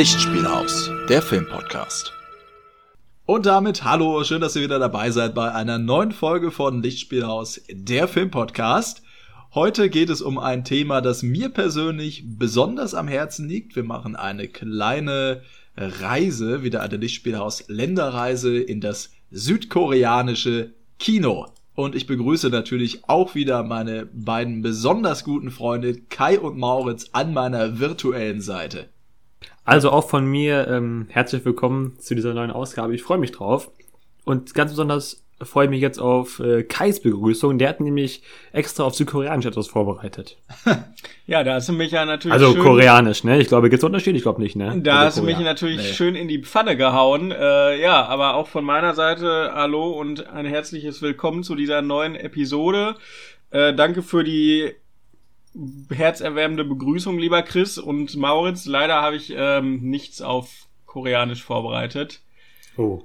Lichtspielhaus, der Filmpodcast. Und damit hallo, schön, dass ihr wieder dabei seid bei einer neuen Folge von Lichtspielhaus, der Filmpodcast. Heute geht es um ein Thema, das mir persönlich besonders am Herzen liegt. Wir machen eine kleine Reise, wieder eine Lichtspielhaus Länderreise in das südkoreanische Kino. Und ich begrüße natürlich auch wieder meine beiden besonders guten Freunde Kai und Mauritz an meiner virtuellen Seite. Also auch von mir ähm, herzlich willkommen zu dieser neuen Ausgabe. Ich freue mich drauf. Und ganz besonders freue ich mich jetzt auf äh, Kais Begrüßung. Der hat nämlich extra auf Südkoreanisch etwas vorbereitet. ja, da hast du mich ja natürlich. Also schön, Koreanisch, ne? Ich glaube, gibt's Unterschied? Ich glaube nicht, ne? Da also hast du mich natürlich nee. schön in die Pfanne gehauen. Äh, ja, aber auch von meiner Seite hallo und ein herzliches Willkommen zu dieser neuen Episode. Äh, danke für die herzerwärmende Begrüßung, lieber Chris und Mauritz. Leider habe ich ähm, nichts auf Koreanisch vorbereitet. Oh.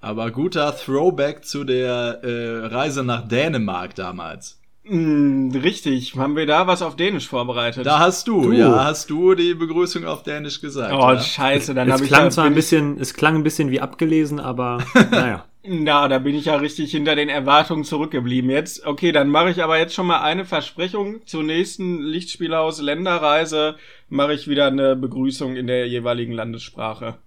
Aber guter Throwback zu der äh, Reise nach Dänemark damals. Mm, richtig. Haben wir da was auf Dänisch vorbereitet? Da hast du, du. ja, hast du die Begrüßung auf Dänisch gesagt. Oh, ja? scheiße, dann habe ich klang zwar ein bisschen, es klang ein bisschen wie abgelesen, aber naja. Na, da bin ich ja richtig hinter den Erwartungen zurückgeblieben jetzt. Okay, dann mache ich aber jetzt schon mal eine Versprechung. Zur nächsten Lichtspielhaus Länderreise mache ich wieder eine Begrüßung in der jeweiligen Landessprache.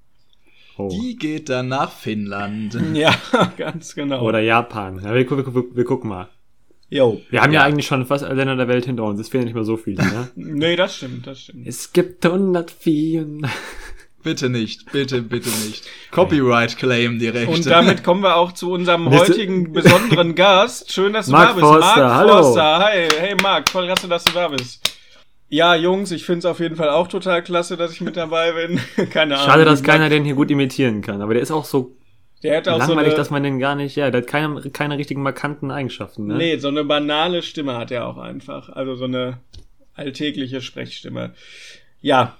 Oh. Die geht dann nach Finnland. Ja, ganz genau. Oder Japan. Ja, wir, wir, wir, wir gucken mal. Jo. Wir haben ja. ja. eigentlich schon fast alle Länder der Welt hinter uns. Es fehlen nicht mehr so viele, ne? nee, das stimmt, das stimmt. Es gibt 104. Bitte nicht, bitte, bitte nicht. Copyright Claim direkt. Und damit kommen wir auch zu unserem heutigen besonderen Gast. Schön, dass du Mark da bist. Forster, Mark hallo. Forster. Hi, hey Mark, voll klasse, dass du da bist. Ja, Jungs, ich finde es auf jeden Fall auch total klasse, dass ich mit dabei bin. Keine Ahnung. Schade, dass keiner den hier gut imitieren kann, aber der ist auch so der hat auch langweilig, so eine, dass man den gar nicht, ja, der hat keine, keine richtigen markanten Eigenschaften. Ne? Nee, so eine banale Stimme hat er auch einfach. Also so eine alltägliche Sprechstimme. Ja,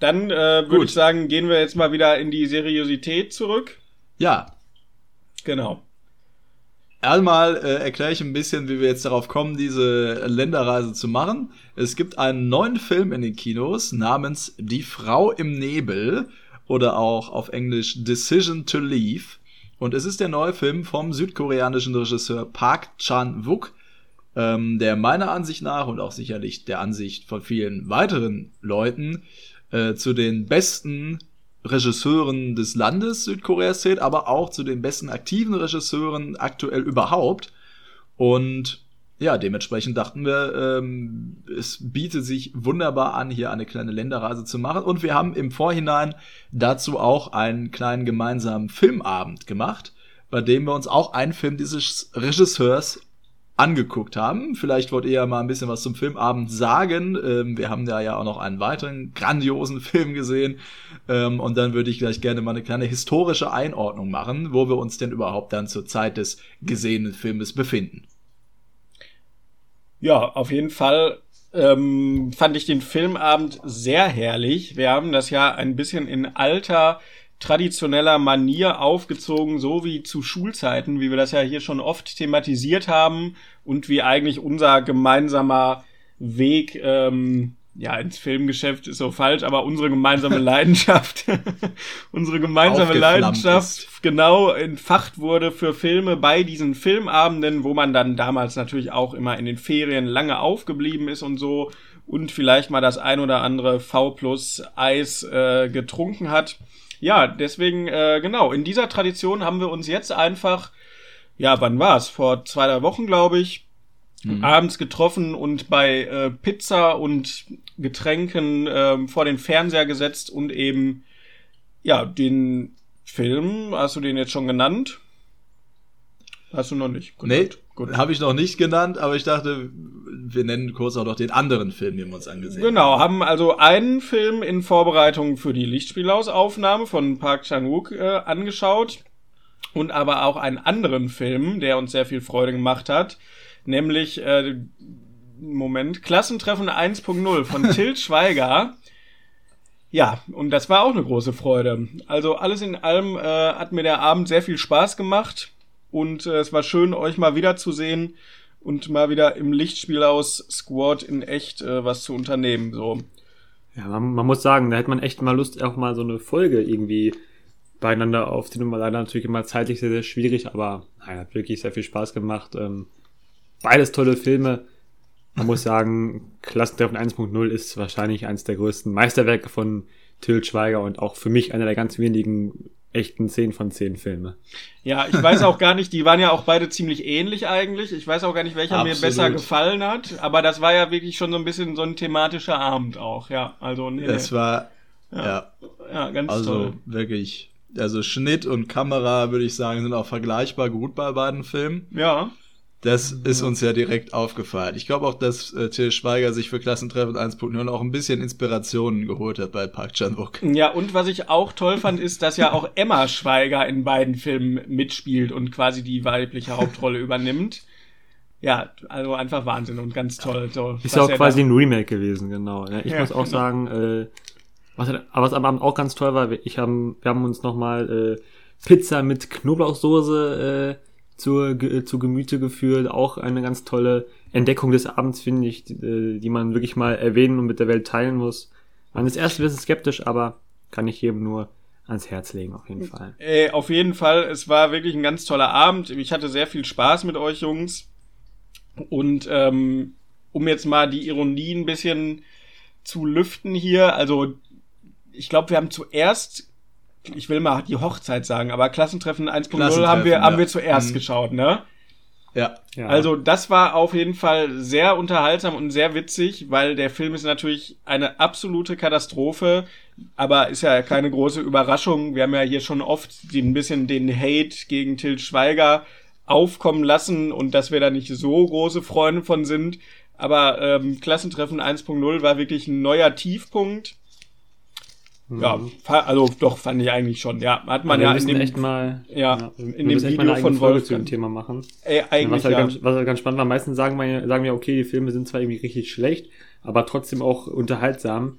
dann äh, würde ich sagen, gehen wir jetzt mal wieder in die Seriosität zurück. Ja. Genau. Einmal äh, erkläre ich ein bisschen, wie wir jetzt darauf kommen, diese Länderreise zu machen. Es gibt einen neuen Film in den Kinos namens Die Frau im Nebel oder auch auf Englisch Decision to Leave. Und es ist der neue Film vom südkoreanischen Regisseur Park Chan-wook, ähm, der meiner Ansicht nach und auch sicherlich der Ansicht von vielen weiteren Leuten äh, zu den besten Regisseuren des Landes Südkoreas zählt, aber auch zu den besten aktiven Regisseuren aktuell überhaupt. Und ja, dementsprechend dachten wir, ähm, es bietet sich wunderbar an, hier eine kleine Länderreise zu machen. Und wir haben im Vorhinein dazu auch einen kleinen gemeinsamen Filmabend gemacht, bei dem wir uns auch einen Film dieses Regisseurs angeguckt haben. Vielleicht wollt ihr ja mal ein bisschen was zum Filmabend sagen. Ähm, wir haben da ja auch noch einen weiteren grandiosen Film gesehen. Ähm, und dann würde ich gleich gerne mal eine kleine historische Einordnung machen, wo wir uns denn überhaupt dann zur Zeit des gesehenen Filmes befinden. Ja, auf jeden Fall ähm, fand ich den Filmabend sehr herrlich. Wir haben das ja ein bisschen in alter traditioneller Manier aufgezogen, so wie zu Schulzeiten, wie wir das ja hier schon oft thematisiert haben und wie eigentlich unser gemeinsamer Weg ähm, ja ins Filmgeschäft ist so falsch, aber unsere gemeinsame Leidenschaft, unsere gemeinsame Leidenschaft ist. genau entfacht wurde für Filme bei diesen Filmabenden, wo man dann damals natürlich auch immer in den Ferien lange aufgeblieben ist und so und vielleicht mal das ein oder andere V plus Eis äh, getrunken hat ja, deswegen, äh, genau, in dieser Tradition haben wir uns jetzt einfach, ja, wann war's? Vor zwei, drei Wochen, glaube ich, mhm. abends getroffen und bei äh, Pizza und Getränken äh, vor den Fernseher gesetzt und eben, ja, den Film, hast du den jetzt schon genannt? Hast du noch nicht? Genannt. Nee, habe ich noch nicht genannt, aber ich dachte, wir nennen kurz auch noch den anderen Film, den wir uns angesehen genau, haben. Genau, haben also einen Film in Vorbereitung für die Lichtspielhausaufnahme von Park Chan-wook äh, angeschaut und aber auch einen anderen Film, der uns sehr viel Freude gemacht hat, nämlich äh, Moment, Klassentreffen 1.0 von Til Schweiger. Ja, und das war auch eine große Freude. Also alles in allem äh, hat mir der Abend sehr viel Spaß gemacht. Und äh, es war schön, euch mal wiederzusehen und mal wieder im Lichtspiel aus Squad in echt äh, was zu unternehmen. So. Ja, man, man muss sagen, da hätte man echt mal Lust, auch mal so eine Folge irgendwie beieinander aufzunehmen. Leider natürlich immer zeitlich sehr, sehr schwierig, aber naja, hat wirklich sehr viel Spaß gemacht. Ähm, beides tolle Filme. Man muss sagen, Klassentreffen 1.0 ist wahrscheinlich eines der größten Meisterwerke von Till Schweiger und auch für mich einer der ganz wenigen echten 10 von 10 Filme. Ja, ich weiß auch gar nicht, die waren ja auch beide ziemlich ähnlich eigentlich. Ich weiß auch gar nicht, welcher Absolut. mir besser gefallen hat, aber das war ja wirklich schon so ein bisschen so ein thematischer Abend auch, ja. Also, nee, nee. war, ja, ja, ganz also toll. wirklich, also Schnitt und Kamera, würde ich sagen, sind auch vergleichbar gut bei beiden Filmen. Ja. Das ist uns ja direkt aufgefallen. Ich glaube auch, dass äh, Till Schweiger sich für Klassentreffen 1.0 auch ein bisschen Inspirationen geholt hat bei Park Chan-wook. Ja, und was ich auch toll fand, ist, dass ja auch Emma Schweiger in beiden Filmen mitspielt und quasi die weibliche Hauptrolle übernimmt. Ja, also einfach Wahnsinn und ganz toll. So, Ist ja auch quasi ein Remake gewesen, genau. Ja, ich Ja, muss auch genau. sagen, äh, was, aber was am Abend auch ganz toll war, ich haben, wir haben uns nochmal äh, Pizza mit Knoblauchsoße äh, zur, Ge- zu Gemüte geführt. Auch eine ganz tolle Entdeckung des Abends, finde ich, die, äh, die man wirklich mal erwähnen und mit der Welt teilen muss. Man ist erst ein bisschen skeptisch, aber kann ich jedem nur ans Herz legen, auf jeden Fall. Äh, auf jeden Fall, es war wirklich ein ganz toller Abend. Ich hatte sehr viel Spaß mit euch Jungs. Und ähm, um jetzt mal die Ironie ein bisschen zu lüften hier, also ich glaube, wir haben zuerst, ich will mal die Hochzeit sagen, aber Klassentreffen 1.0 haben wir, Klassentreffen, haben ja. wir zuerst Mhm. geschaut, ne? Ja, Ja. Also das war auf jeden Fall sehr unterhaltsam und sehr witzig, weil der Film ist natürlich eine absolute Katastrophe, aber ist ja keine große Überraschung. Wir haben ja hier schon oft ein bisschen den Hate gegen Til Schweiger aufkommen lassen und dass wir da nicht so große Freunde von sind. Aber ähm, Klassentreffen 1.0 war wirklich ein neuer Tiefpunkt. Ja, Mhm. also doch, fand ich eigentlich schon. Ja, hat man wir ja in dem, echt mal, Ja, wir in dem mal Video eigene von Folge zu dem. Thema machen. ey, Ja, eigentlich was, halt ja. ganz, was halt ganz spannend war, meistens sagen wir, sagen wir, okay, die Filme sind zwar irgendwie richtig schlecht, aber trotzdem auch unterhaltsam.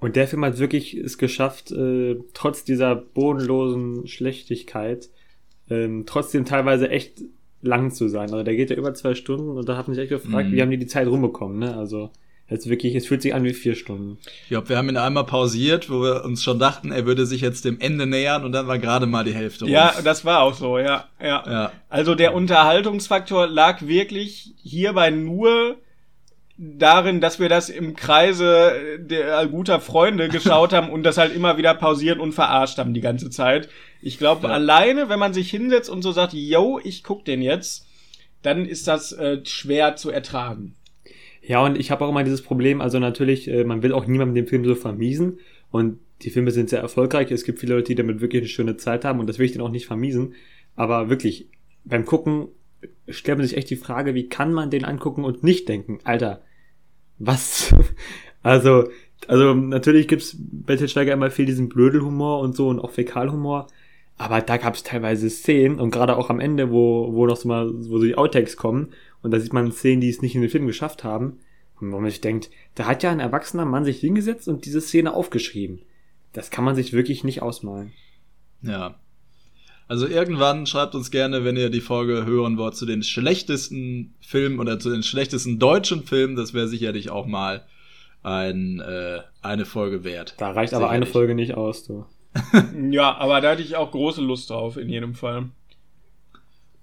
Und der Film hat wirklich es geschafft, äh, trotz dieser bodenlosen Schlechtigkeit, ähm, trotzdem teilweise echt lang zu sein. Also der geht ja über zwei Stunden und da hat mich echt gefragt, Mhm. wie haben die die Zeit rumbekommen, ne? Also, jetzt wirklich, es fühlt sich an wie vier Stunden. ich glaube, wir haben ihn einmal pausiert, wo wir uns schon dachten, er würde sich jetzt dem Ende nähern und dann war gerade mal die Hälfte rum. Ja, das war auch so, ja, ja. ja. Also der Unterhaltungsfaktor lag wirklich hierbei nur darin, dass wir das im Kreise der guter Freunde geschaut haben und das halt immer wieder pausiert und verarscht haben die ganze Zeit. Ich glaube, Ja. alleine, wenn man sich hinsetzt und so sagt, yo, ich guck den jetzt, dann ist das äh, schwer zu ertragen. Ja, und ich habe auch immer dieses Problem, also natürlich, äh, man will auch niemandem den Film so vermiesen. Und die Filme sind sehr erfolgreich. Es gibt viele Leute, die damit wirklich eine schöne Zeit haben und das will ich denen auch nicht vermiesen. Aber wirklich, beim Gucken stellt man sich echt die Frage, wie kann man den angucken und nicht denken, Alter, was? also, also natürlich gibt's Schweiger immer viel diesen Blödelhumor und so und auch Fäkalhumor. Aber da gab's teilweise Szenen und gerade auch am Ende, wo, wo noch so mal, wo so die Outtakes kommen und da sieht man Szenen, die es nicht in den Film geschafft haben. Und wo man sich denkt, da hat ja ein erwachsener Mann sich hingesetzt und diese Szene aufgeschrieben. Das kann man sich wirklich nicht ausmalen. Ja. Also irgendwann schreibt uns gerne, wenn ihr die Folge hören wollt, zu den schlechtesten Filmen oder zu den schlechtesten deutschen Filmen. Das wäre sicherlich auch mal ein, äh, eine Folge wert. Da reicht aber eine Sicherlich. Folge nicht aus, du. Ja, aber da hatte ich auch große Lust drauf, in jedem Fall.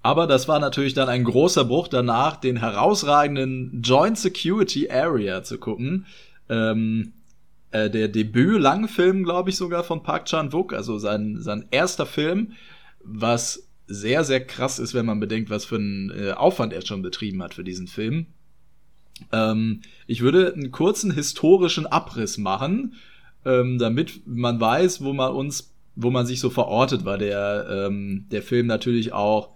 Aber das war natürlich dann ein großer Bruch danach, den herausragenden Joint Security Area zu gucken. Ähm, äh, der Debüt-Langfilm, glaube ich, sogar von Park Chan-wook, also sein, sein erster Film, was sehr, sehr krass ist, wenn man bedenkt, was für einen äh, Aufwand er schon betrieben hat für diesen Film. Ähm, ich würde einen kurzen historischen Abriss machen, ähm, damit man weiß, wo man uns, wo man sich so verortet, weil der, ähm, der Film natürlich auch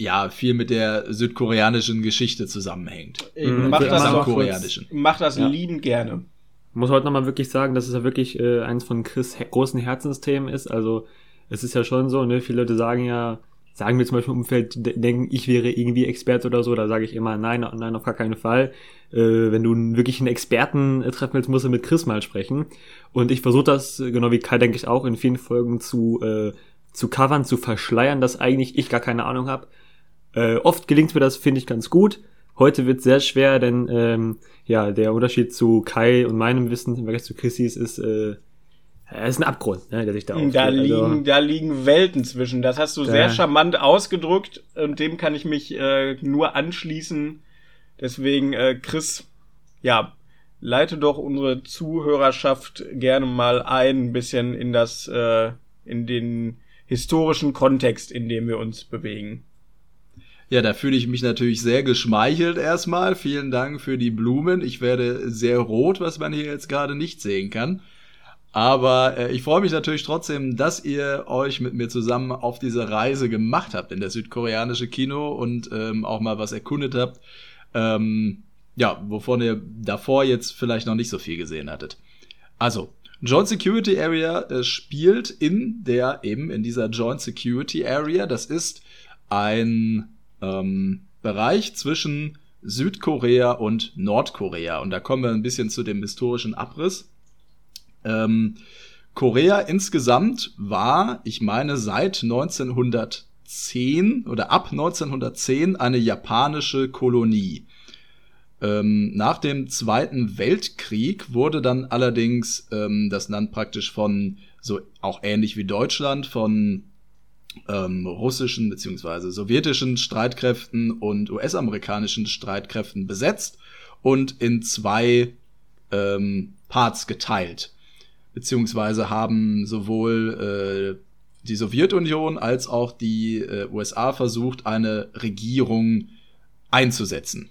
ja viel mit der südkoreanischen Geschichte zusammenhängt. Mhm, Mach für das auch kurz- koreanischen. Mach das Ja. liebend gerne. muss heute nochmal wirklich sagen, dass es ja wirklich äh, eins von Chris he großen Herzensthemen ist. Also es ist ja schon so, ne, viele Leute sagen ja, sagen mir zum Beispiel im Umfeld, de- denken, ich wäre irgendwie Experte oder so, da sage ich immer, nein, nein, auf gar keinen Fall. Äh, wenn du einen- wirklich einen Experten äh, treffen willst, musst du mit Chris mal sprechen. Und ich versuche das, genau wie Kai, denke ich, auch in vielen Folgen zu, äh, zu covern, zu verschleiern, dass eigentlich ich gar keine Ahnung habe. Äh, oft gelingt mir das, finde ich, ganz gut. heute wird sehr schwer, denn ähm, ja, der Unterschied zu Kai und meinem Wissen im Vergleich zu Chrissys ist, äh, es ist ein Abgrund, ne, der sich da aufgeht. Da Also, liegen, da liegen Welten zwischen. Das hast du Da- sehr charmant ausgedrückt und dem kann ich mich äh, nur anschließen. Deswegen, äh, Chris, ja, leite doch unsere Zuhörerschaft gerne mal ein, ein bisschen in das, äh, in den historischen Kontext, in dem wir uns bewegen. Ja, da fühle ich mich natürlich sehr geschmeichelt erstmal. Vielen Dank für die Blumen. Ich werde sehr rot, was man hier jetzt gerade nicht sehen kann. Aber äh, ich freue mich natürlich trotzdem, dass ihr euch mit mir zusammen auf diese Reise gemacht habt in das südkoreanische Kino und ähm, auch mal was erkundet habt. Ähm, ja, wovon ihr davor jetzt vielleicht noch nicht so viel gesehen hattet. Also, Joint Security Area äh, spielt in der, eben in dieser Joint Security Area. Das ist ein ähm, Bereich zwischen Südkorea und Nordkorea. Und da kommen wir ein bisschen zu dem historischen Abriss. Ähm, Korea insgesamt war, ich meine, seit 1910 oder ab 1910 eine japanische Kolonie. Ähm, nach dem Zweiten Weltkrieg wurde dann allerdings ähm, das Land praktisch von, so auch ähnlich wie Deutschland, von ähm, russischen beziehungsweise sowjetischen Streitkräften und US-amerikanischen Streitkräften besetzt und in zwei ähm, Parts geteilt. Beziehungsweise haben sowohl äh, die Sowjetunion als auch die äh, USA versucht, eine Regierung einzusetzen.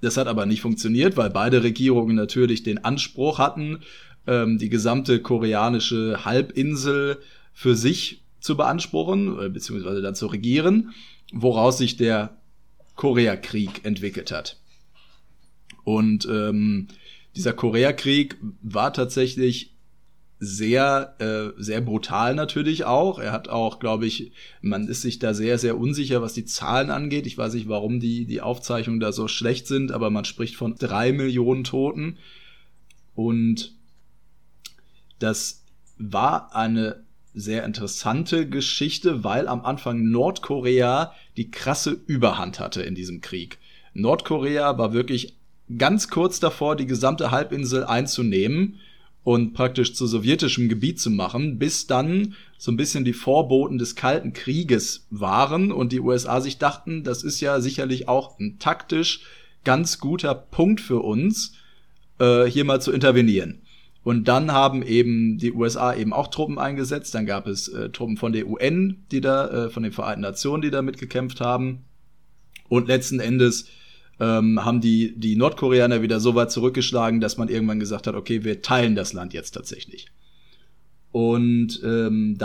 Das hat aber nicht funktioniert, weil beide Regierungen natürlich den Anspruch hatten, ähm, die gesamte koreanische Halbinsel für sich zu beanspruchen, äh, beziehungsweise dann zu regieren, woraus sich der Koreakrieg entwickelt hat. Und ähm, dieser Koreakrieg war tatsächlich sehr, äh, sehr brutal natürlich auch. Er hat auch, glaube ich, man ist sich da sehr, sehr unsicher, was die Zahlen angeht. Ich weiß nicht, warum die, die Aufzeichnungen da so schlecht sind, aber man spricht von drei Millionen Toten. Und das war eine sehr interessante Geschichte, weil am Anfang Nordkorea die krasse Überhand hatte in diesem Krieg. Nordkorea war wirklich ganz kurz davor, die gesamte Halbinsel einzunehmen und praktisch zu sowjetischem Gebiet zu machen, bis dann so ein bisschen die Vorboten des Kalten Krieges waren und die USA sich dachten, das ist ja sicherlich auch ein taktisch ganz guter Punkt für uns, äh, hier mal zu intervenieren. Und dann haben eben die USA eben auch Truppen eingesetzt. Dann gab es äh, Truppen von der UN, die da, äh, von den Vereinten Nationen, die da mitgekämpft haben. Und letzten Endes ähm, haben die, die Nordkoreaner wieder so weit zurückgeschlagen, dass man irgendwann gesagt hat, okay, wir teilen das Land jetzt tatsächlich. Und ähm,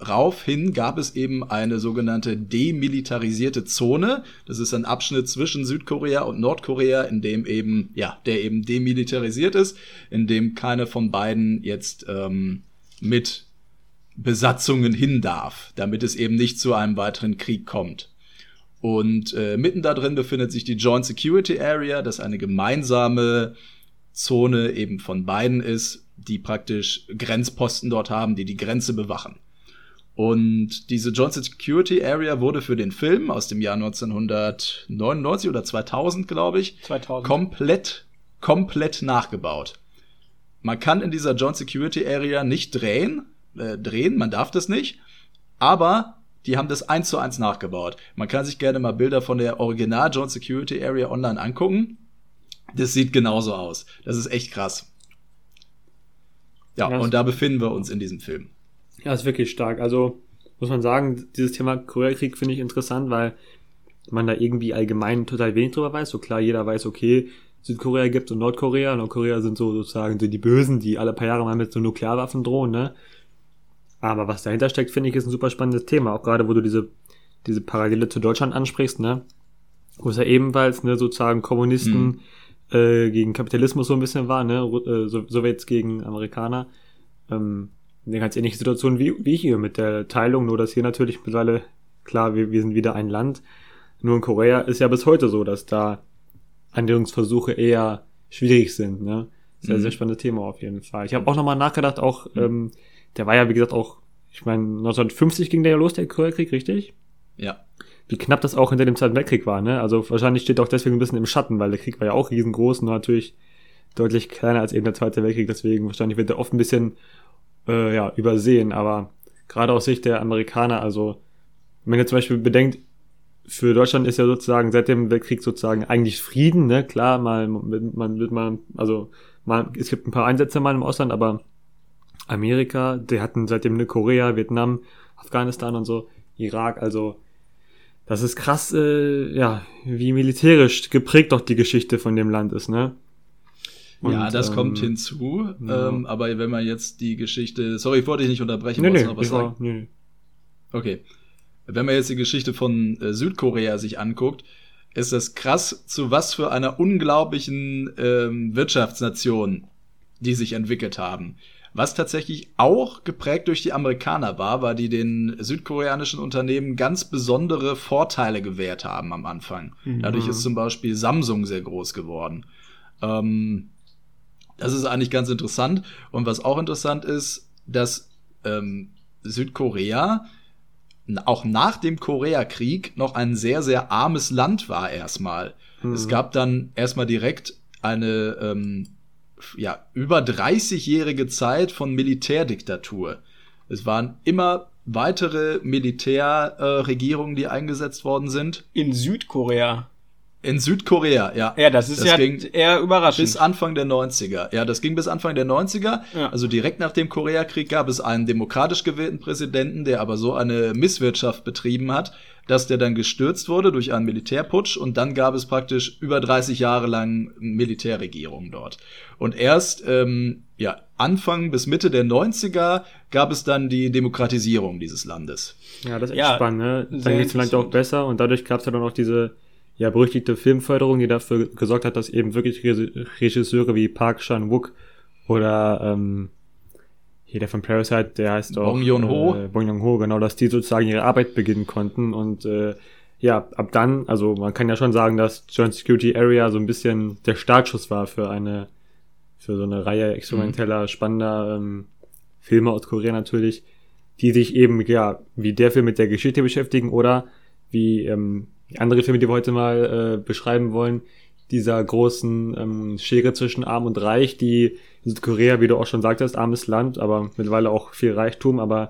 daraufhin gab es eben eine sogenannte demilitarisierte Zone. Das ist ein Abschnitt zwischen Südkorea und Nordkorea, in dem eben, ja, der eben demilitarisiert ist, in dem keine von beiden jetzt ähm, mit Besatzungen hin darf, damit es eben nicht zu einem weiteren Krieg kommt. Und äh, mitten da drin befindet sich die Joint Security Area, das eine gemeinsame Zone eben von beiden ist, die praktisch Grenzposten dort haben, die die Grenze bewachen. Und diese Joint Security Area wurde für den Film aus dem Jahr 1999 oder 2000, glaube ich, 2000. komplett, komplett nachgebaut. Man kann in dieser Joint Security Area nicht drehen, äh, drehen, man darf das nicht, aber die haben das eins zu eins nachgebaut. Man kann sich gerne mal Bilder von der Original Joint Security Area online angucken. Das sieht genauso aus. Das ist echt krass. Ja, und da befinden wir uns in diesem Film. Ja, ist wirklich stark. Also muss man sagen, dieses Thema Koreakrieg finde ich interessant, weil man da irgendwie allgemein total wenig drüber weiß. So klar, jeder weiß, okay, Südkorea gibt und Nordkorea. Nordkorea sind so sozusagen so die Bösen, die alle paar Jahre mal mit so Nuklearwaffen drohen, ne? Aber was dahinter steckt, finde ich, ist ein super spannendes Thema. Auch gerade, wo du diese, diese Parallele zu Deutschland ansprichst, ne? Wo es ja ebenfalls, ne, sozusagen Kommunisten äh, gegen Kapitalismus so ein bisschen war, ne? Äh, so Sowjets gegen Amerikaner. Ähm, eine ganz ähnliche Situation wie, wie hier mit der Teilung, nur dass hier natürlich mittlerweile, klar, wir, wir sind wieder ein Land. Nur in Korea ist ja bis heute so, dass da Annäherungsversuche eher schwierig sind, ne? Sehr, Mhm. sehr spannendes Thema auf jeden Fall. Ich habe auch nochmal nachgedacht, auch, ähm, der war ja, wie gesagt, auch, ich meine, 1950 ging der ja los, der Koreakrieg, richtig? Ja. wie knapp das auch hinter dem Zweiten Weltkrieg war, ne? Also wahrscheinlich steht auch deswegen ein bisschen im Schatten, weil der Krieg war ja auch riesengroß, nur natürlich deutlich kleiner als eben der Zweite Weltkrieg, deswegen wahrscheinlich wird er oft ein bisschen äh, ja, übersehen, aber gerade aus Sicht der Amerikaner, also wenn ihr zum Beispiel bedenkt, für Deutschland ist ja sozusagen seit dem Weltkrieg sozusagen eigentlich Frieden, ne? Klar, mal man wird mal, also mal, es gibt ein paar Einsätze mal im Ausland, aber Amerika, die hatten seitdem eine Korea, Vietnam, Afghanistan und so, Irak, also das ist krass, äh, ja, wie militärisch geprägt doch die Geschichte von dem Land ist, ne? Und, ja, das ähm, kommt hinzu. Ja. Ähm, aber wenn man jetzt die Geschichte, sorry, ich wollte dich nicht unterbrechen, nee, nee, noch was sagen? War, nee. Okay. Wenn man jetzt die Geschichte von äh, Südkorea sich anguckt, ist das krass, zu was für einer unglaublichen ähm, Wirtschaftsnation die sich entwickelt haben. Was tatsächlich auch geprägt durch die Amerikaner war, weil die den südkoreanischen Unternehmen ganz besondere Vorteile gewährt haben am Anfang. Mhm. Dadurch ist zum Beispiel Samsung sehr groß geworden. Ähm, das ist eigentlich ganz interessant. Und was auch interessant ist, dass ähm, Südkorea auch nach dem Koreakrieg noch ein sehr, sehr armes Land war erstmal. Mhm. Es gab dann erstmal direkt eine ähm, ja, über 30-jährige Zeit von Militärdiktatur. Es waren immer weitere Militärregierungen, äh, die eingesetzt worden sind. In Südkorea. In Südkorea, ja. Ja, das ist das ja eher überraschend. Bis Anfang der 90er. Ja, das ging bis Anfang der 90er. Ja. Also direkt nach dem Koreakrieg gab es einen demokratisch gewählten Präsidenten, der aber so eine Misswirtschaft betrieben hat, dass der dann gestürzt wurde durch einen Militärputsch und dann gab es praktisch über 30 Jahre lang Militärregierung dort. Und erst ähm, ja, Anfang bis Mitte der 90er gab es dann die Demokratisierung dieses Landes. Ja, das ist echt ja, spannend, ne? Dann geht es vielleicht auch besser und dadurch gab es ja dann auch diese ja, berüchtigte Filmförderung, die dafür gesorgt hat, dass eben wirklich Regisseure wie Park Chan-wook oder ähm, hier der von Parasite, der heißt auch Bong Joon-ho. Äh, Bong Joon-ho, genau, dass die sozusagen ihre Arbeit beginnen konnten und äh, ja, ab dann, also man kann ja schon sagen, dass Joint Security Area so ein bisschen der Startschuss war für eine, für so eine Reihe experimenteller, mhm. spannender ähm, Filme aus Korea natürlich, die sich eben, ja, wie der Film mit der Geschichte beschäftigen oder wie ähm, andere Filme, die wir heute mal äh, beschreiben wollen, dieser großen ähm, Schere zwischen Arm und Reich, die in Südkorea, wie du auch schon sagtest, armes Land, aber mittlerweile auch viel Reichtum, aber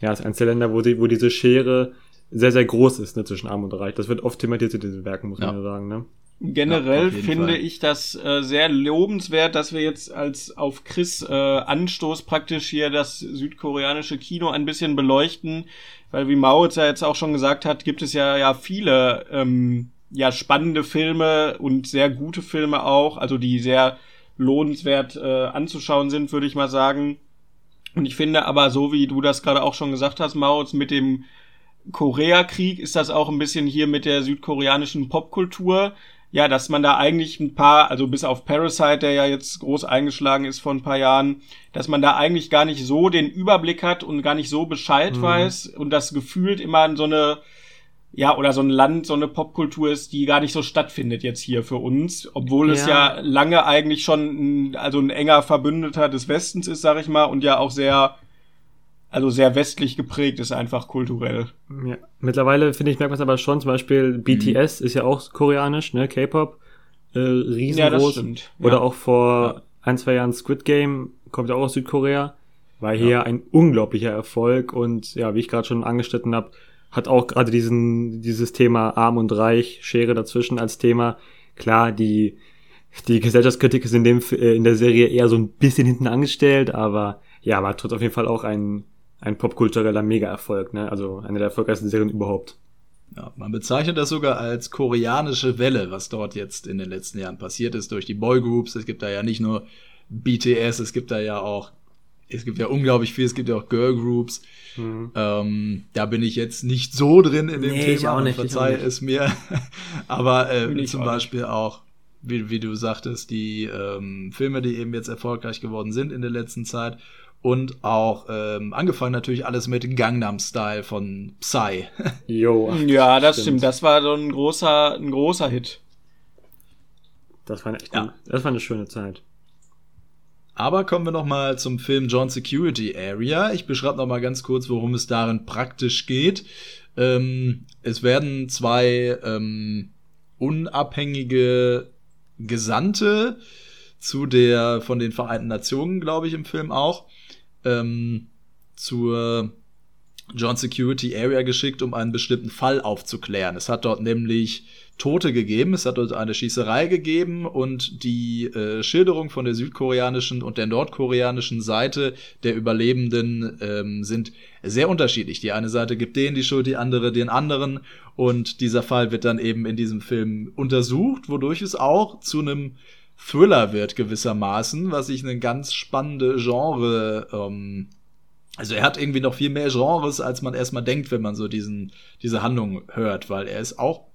ja, es ist eines der Länder, wo, die, wo diese Schere sehr, sehr groß ist, ne, zwischen Arm und Reich. Das wird oft thematisiert in diesen Werken, muss ja. man ja sagen, ne? Generell ja, finde Fall. ich das äh, sehr lobenswert, dass wir jetzt als auf Chris äh, Anstoß praktisch hier das südkoreanische Kino ein bisschen beleuchten, weil wie Mao ja jetzt auch schon gesagt hat, gibt es ja ja viele ähm, ja spannende Filme und sehr gute Filme auch, also die sehr lohnenswert äh, anzuschauen sind, würde ich mal sagen. Und ich finde aber so wie du das gerade auch schon gesagt hast, Mao, mit dem Koreakrieg ist das auch ein bisschen hier mit der südkoreanischen Popkultur ja, dass man da eigentlich ein paar, also bis auf Parasite, der ja jetzt groß eingeschlagen ist vor ein paar Jahren, dass man da eigentlich gar nicht so den Überblick hat und gar nicht so Bescheid mhm. weiß und das gefühlt immer so eine, ja, oder so ein Land, so eine Popkultur ist, die gar nicht so stattfindet jetzt hier für uns, obwohl ja. es ja lange eigentlich schon ein, also ein enger Verbündeter des Westens ist, sag ich mal, und ja auch sehr also sehr westlich geprägt ist einfach kulturell. Ja. Mittlerweile finde ich, merkt man es aber schon, zum Beispiel BTS mhm. ist ja auch koreanisch, ne, K-Pop, äh, riesengroß. Ja, das. Ja. Oder auch vor ja. ein, zwei Jahren Squid Game, kommt ja auch aus Südkorea, war hier ein unglaublicher Erfolg und ja, wie ich gerade schon angeschnitten habe, hat auch gerade diesen, dieses Thema Arm und Reich, Schere dazwischen als Thema. Klar, die, die Gesellschaftskritik ist in dem, äh, in der Serie eher so ein bisschen hinten angestellt, aber ja, war trotzdem auf jeden Fall auch ein, ein popkultureller Mega-Erfolg, ne? Also eine der erfolgreichsten Serien überhaupt. Ja, man bezeichnet das sogar als koreanische Welle, was dort jetzt in den letzten Jahren passiert ist durch die Boygroups. Es gibt da ja nicht nur BTS, es gibt da ja auch, es gibt ja unglaublich viel, es gibt ja auch Girlgroups. Mhm. Ähm, da bin ich jetzt nicht so drin in dem nee, Thema, nicht, verzeih es mir. Aber äh, zum auch Beispiel nicht. auch, wie, wie du sagtest, die ähm, Filme, die eben jetzt erfolgreich geworden sind in der letzten Zeit und auch ähm, angefangen natürlich alles mit Gangnam Style von Psy. Jo. ja, das stimmt. stimmt. Das war so ein großer, ein großer Hit. Das war, echt ja. eine, das war eine schöne Zeit. Aber kommen wir noch mal zum Film John Security Area. Ich beschreibe noch mal ganz kurz, worum es darin praktisch geht. Ähm, es werden zwei ähm, unabhängige Gesandte zu der von den Vereinten Nationen, glaube ich, im Film auch, ähm, zur John Security Area geschickt, um einen bestimmten Fall aufzuklären. Es hat dort nämlich Tote gegeben, es hat dort eine Schießerei gegeben und die äh, Schilderung von der südkoreanischen und der nordkoreanischen Seite der Überlebenden ähm, sind sehr unterschiedlich. Die eine Seite gibt denen die Schuld, die andere den anderen und dieser Fall wird dann eben in diesem Film untersucht, wodurch es auch zu einem Thriller wird gewissermaßen, was ich eine ganz spannende Genre ähm, also er hat irgendwie noch viel mehr Genres, als man erstmal denkt, wenn man so diesen, diese Handlung hört, weil er ist auch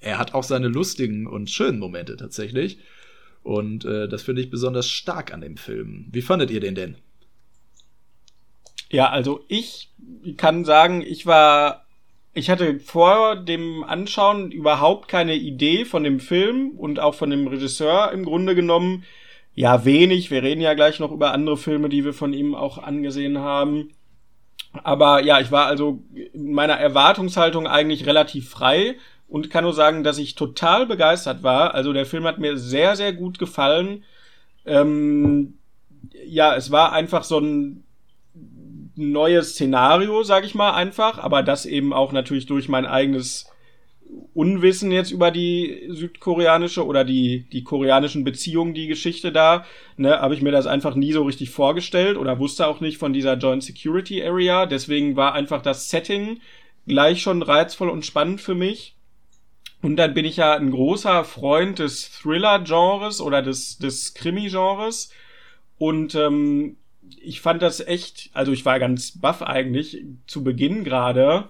er hat auch seine lustigen und schönen Momente tatsächlich. Und äh, das finde ich besonders stark an dem Film. Wie fandet ihr den denn? Ja, also ich kann sagen, ich war, ich hatte vor dem Anschauen überhaupt keine Idee von dem Film und auch von dem Regisseur im Grunde genommen. Ja, wenig. Wir reden ja gleich noch über andere Filme, die wir von ihm auch angesehen haben. Aber ja, ich war also in meiner Erwartungshaltung eigentlich relativ frei und kann nur sagen, dass ich total begeistert war. Also der Film hat mir sehr, sehr gut gefallen. Ähm, ja, es war einfach so ein neues Szenario, sag ich mal einfach, aber das eben auch natürlich durch mein eigenes Unwissen jetzt über die südkoreanische oder die, die koreanischen Beziehungen, die Geschichte da, ne, habe ich mir das einfach nie so richtig vorgestellt oder wusste auch nicht von dieser Joint Security Area. Deswegen war einfach das Setting gleich schon reizvoll und spannend für mich. Und dann bin ich ja ein großer Freund des Thriller-Genres oder des, des Krimi-Genres. Und ähm, ich fand das echt, also ich war ganz baff eigentlich zu Beginn gerade.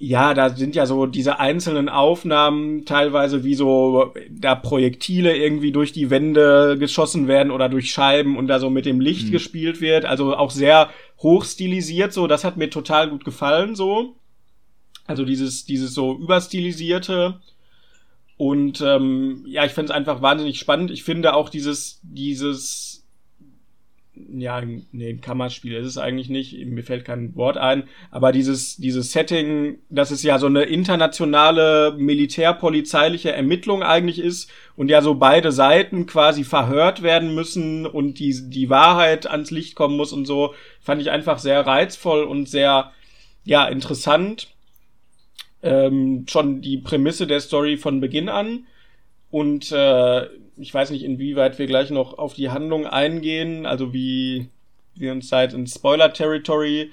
Ja, da sind ja so diese einzelnen Aufnahmen teilweise wie so da Projektile irgendwie durch die Wände geschossen werden oder durch Scheiben und da so mit dem Licht mhm. gespielt wird. Also auch sehr hochstilisiert so. Das hat mir total gut gefallen so. Also dieses, dieses so überstilisierte. Und ähm, ja, ich finde es einfach wahnsinnig spannend. Ich finde auch dieses, dieses, ja, nee, ein Kammerspiel ist es eigentlich nicht, mir fällt kein Wort ein, aber dieses, dieses Setting, dass es ja so eine internationale militärpolizeiliche Ermittlung eigentlich ist und ja so beide Seiten quasi verhört werden müssen und die, die Wahrheit ans Licht kommen muss und so, fand ich einfach sehr reizvoll und sehr, ja, interessant. Ähm, schon die Prämisse der Story von Beginn an. Und äh, ich weiß nicht, inwieweit wir gleich noch auf die Handlung eingehen, also wie wir uns seit in Spoiler-Territory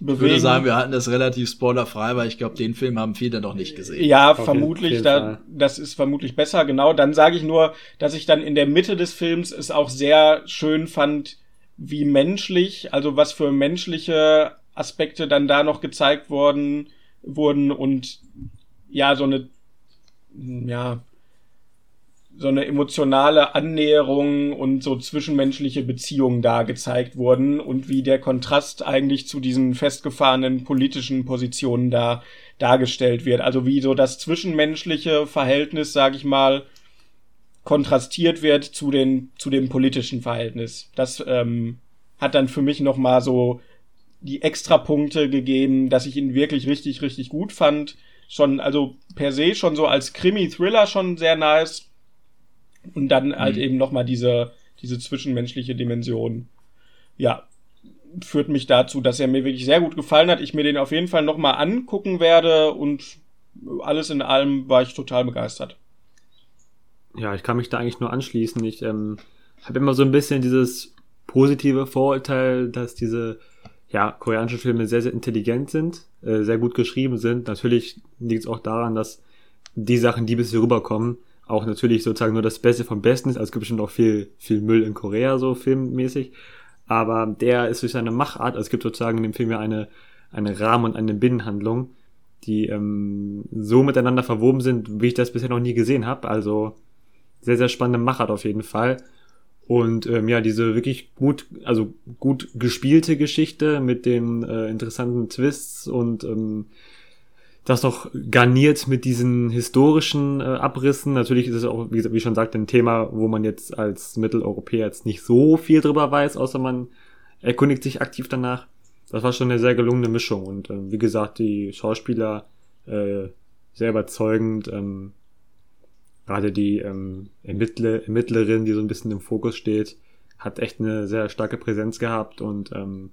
bewegen. Ich würde sagen, wir halten das relativ spoilerfrei, weil ich glaube, den Film haben viele noch nicht gesehen. Ja, auf vermutlich, da, das ist vermutlich besser, genau. Dann sage ich nur, dass ich dann in der Mitte des Films es auch sehr schön fand, wie menschlich, also was für menschliche Aspekte dann da noch gezeigt wurden wurden und ja, so eine, ja, so eine emotionale Annäherung und so zwischenmenschliche Beziehungen da gezeigt wurden und wie der Kontrast eigentlich zu diesen festgefahrenen politischen Positionen da dargestellt wird. Also wie so das zwischenmenschliche Verhältnis, sag ich mal, kontrastiert wird zu den zu dem politischen Verhältnis. Das ähm, hat dann für mich noch mal so die Extrapunkte gegeben, dass ich ihn wirklich richtig, richtig gut fand. Schon, also per se schon so als Krimi-Thriller schon sehr nice. Und dann mhm. halt eben nochmal diese, diese zwischenmenschliche Dimension. Ja, führt mich dazu, dass er mir wirklich sehr gut gefallen hat. Ich mir den auf jeden Fall nochmal angucken werde und alles in allem war ich total begeistert. Ja, ich kann mich da eigentlich nur anschließen. Ich ähm, habe immer so ein bisschen dieses positive Vorurteil, dass diese ja, koreanische Filme sehr, sehr intelligent sind, äh, sehr gut geschrieben sind. Natürlich liegt es auch daran, dass die Sachen, die bis hier rüberkommen, auch natürlich sozusagen nur das Beste vom Besten ist. Also es gibt bestimmt auch viel, viel Müll in Korea, so filmmäßig. Aber der ist durch seine Machart, also es gibt sozusagen in dem Film ja eine, eine Rahmen- und eine Binnenhandlung, die ähm, so miteinander verwoben sind, wie ich das bisher noch nie gesehen habe. Also sehr, sehr spannende Machart auf jeden Fall. Und ähm, ja, diese wirklich gut, also gut gespielte Geschichte mit den äh, interessanten Twists und ähm, das noch garniert mit diesen historischen äh, Abrissen. Natürlich ist es auch, wie, wie schon sagt, ein Thema, wo man jetzt als Mitteleuropäer jetzt nicht so viel drüber weiß, außer man erkundigt sich aktiv danach. das war schon eine sehr gelungene Mischung. Und ähm, wie gesagt, die Schauspieler äh, sehr überzeugend. Ähm, gerade die ähm, Ermittler, Ermittlerin, die so ein bisschen im Fokus steht, hat echt eine sehr starke Präsenz gehabt und ähm,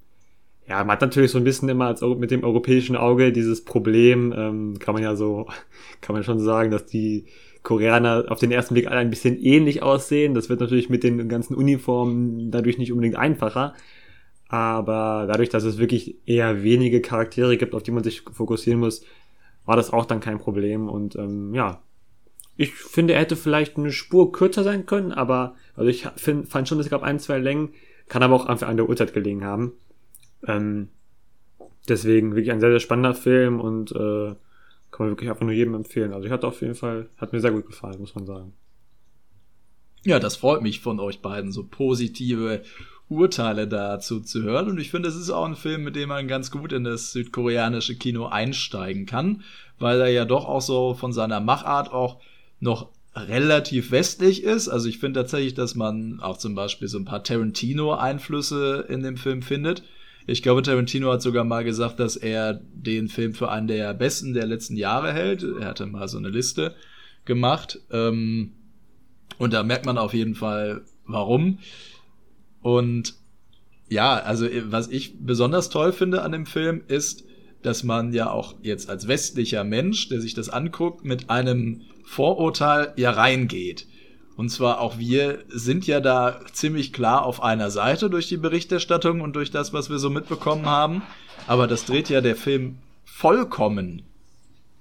ja, man hat natürlich so ein bisschen immer als, mit dem europäischen Auge dieses Problem, ähm, kann man ja so, kann man schon sagen, dass die Koreaner auf den ersten Blick alle ein bisschen ähnlich aussehen. Das wird natürlich mit den ganzen Uniformen dadurch nicht unbedingt einfacher. Aber dadurch, dass es wirklich eher wenige Charaktere gibt, auf die man sich fokussieren muss, war das auch dann kein Problem. Und ähm, ja, ich finde, er hätte vielleicht eine Spur kürzer sein können, aber also ich find, fand schon, es gab ein, zwei Längen, kann aber auch einfach an der Uhrzeit gelegen haben. Ähm, deswegen wirklich ein sehr, sehr spannender Film und äh, kann man wirklich einfach nur jedem empfehlen. Also ich hatte auf jeden Fall, hat mir sehr gut gefallen, muss man sagen. Ja, das freut mich von euch beiden, so positive Urteile dazu zu hören. Und ich finde, es ist auch ein Film, mit dem man ganz gut in das südkoreanische Kino einsteigen kann, weil er ja doch auch so von seiner Machart auch noch relativ westlich ist. Also ich finde tatsächlich, dass man auch zum Beispiel so ein paar Tarantino-Einflüsse in dem Film findet. Ich glaube, Tarantino hat sogar mal gesagt, dass er den Film für einen der besten der letzten Jahre hält. Er hatte mal so eine Liste gemacht. Ähm, und da merkt man auf jeden Fall, warum. Und ja, also was ich besonders toll finde an dem Film ist, dass man ja auch jetzt als westlicher Mensch, der sich das anguckt, mit einem Vorurteil ja reingeht. Und zwar auch wir sind ja da ziemlich klar auf einer Seite durch die Berichterstattung und durch das, was wir so mitbekommen haben. Aber das dreht ja der Film vollkommen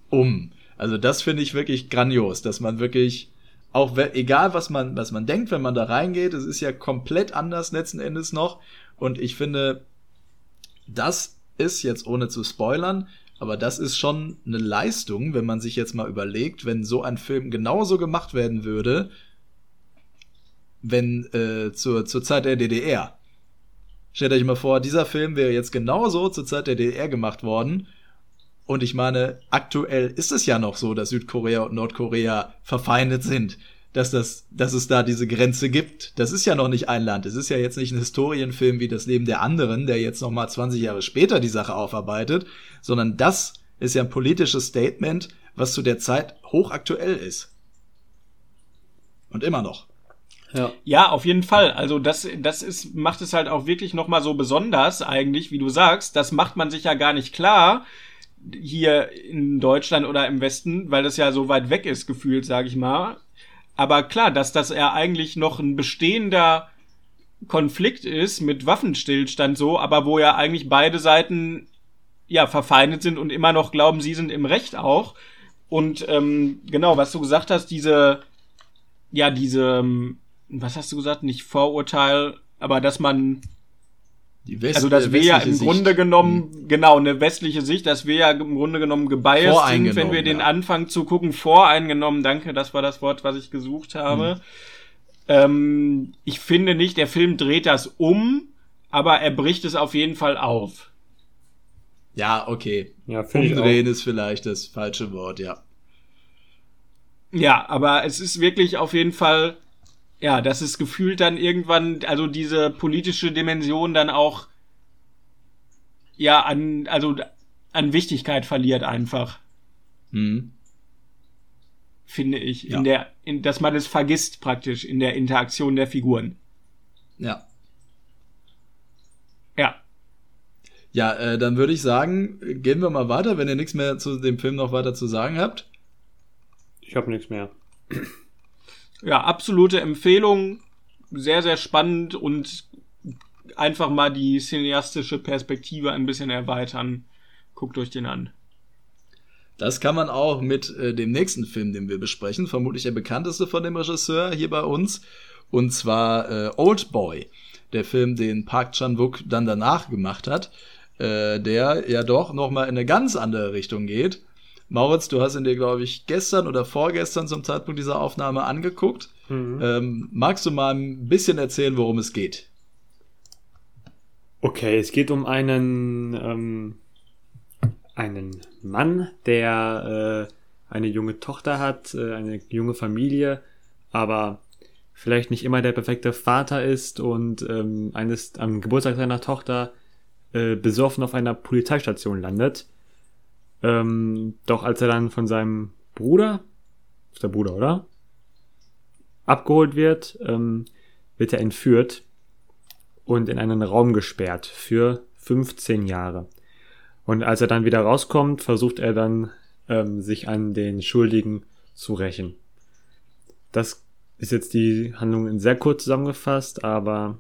um. Also das finde ich wirklich grandios, dass man wirklich auch egal was man was man denkt, wenn man da reingeht, es ist ja komplett anders letzten Endes noch und ich finde das ist jetzt ohne zu spoilern, aber das ist schon eine Leistung, wenn man sich jetzt mal überlegt, wenn so ein Film genauso gemacht werden würde, wenn äh, zur, zur Zeit der DDR. Stellt euch mal vor, dieser Film wäre jetzt genauso zur Zeit der DDR gemacht worden. Und ich meine, aktuell ist es ja noch so, dass Südkorea und Nordkorea verfeindet sind. Dass, das, dass es da diese Grenze gibt. Das ist ja noch nicht ein Land. Es ist ja jetzt nicht ein Historienfilm wie das Leben der anderen, der jetzt noch mal 20 Jahre später die Sache aufarbeitet, sondern das ist ja ein politisches Statement, was zu der Zeit hochaktuell ist. Und immer noch. Ja. ja, auf jeden Fall. Also das, das ist, macht es halt auch wirklich nochmal so besonders eigentlich, wie du sagst. Das macht man sich ja gar nicht klar hier in Deutschland oder im Westen, weil das ja so weit weg ist, gefühlt, sage ich mal. Aber klar, dass das ja eigentlich noch ein bestehender Konflikt ist mit Waffenstillstand so, aber wo ja eigentlich beide Seiten ja verfeindet sind und immer noch glauben, sie sind im Recht auch. Und ähm, genau, was du gesagt hast, diese ja diese ähm, was hast du gesagt? Nicht Vorurteil, aber dass man West also dass wir ja im Sicht. Grunde genommen, hm. genau, eine westliche Sicht, dass wir ja im Grunde genommen gebiased sind, wenn wir den Anfang zu gucken, voreingenommen, danke, das war das Wort, was ich gesucht habe. Hm. Ähm, ich finde nicht, der Film dreht das um, aber er bricht es auf jeden Fall auf. Ja, okay. Ja, Umdrehen ist vielleicht das falsche Wort, ja. Ja, aber es ist wirklich auf jeden Fall ja, das ist gefühlt dann irgendwann, also diese politische Dimension dann auch, ja, an, also an Wichtigkeit verliert einfach. Mhm. Finde ich. Ja. In der, in, dass man es vergisst praktisch in der Interaktion der Figuren. Ja. Ja. Ja, äh, dann würde ich sagen, gehen wir mal weiter, wenn ihr nichts mehr zu dem Film noch weiter zu sagen habt. Ich habe nichts mehr ja, absolute Empfehlung. Sehr, sehr spannend und einfach mal die cineastische Perspektive ein bisschen erweitern. Guckt euch den an. Das kann man auch mit äh, dem nächsten Film, den wir besprechen, vermutlich der bekannteste von dem Regisseur hier bei uns, und zwar äh, Old Boy, der Film, den Park Chan-wook dann danach gemacht hat, äh, der ja doch noch mal in eine ganz andere Richtung geht Mauritz, du hast ihn dir, glaube ich, gestern oder vorgestern zum Zeitpunkt dieser Aufnahme angeguckt. Mhm. Ähm, magst du mal ein bisschen erzählen, worum es geht? Okay, es geht um einen, ähm, einen Mann, der äh, eine junge Tochter hat, äh, eine junge Familie, aber vielleicht nicht immer der perfekte Vater ist und ähm, eines am Geburtstag seiner Tochter äh, besoffen auf einer Polizeistation landet. Ähm, doch als er dann von seinem Bruder, ist der Bruder, oder? Abgeholt wird, ähm, wird er entführt und in einen Raum gesperrt für 15 Jahre. Und als er dann wieder rauskommt, versucht er dann, ähm, sich an den Schuldigen zu rächen. Das ist jetzt die Handlung in sehr kurz zusammengefasst, aber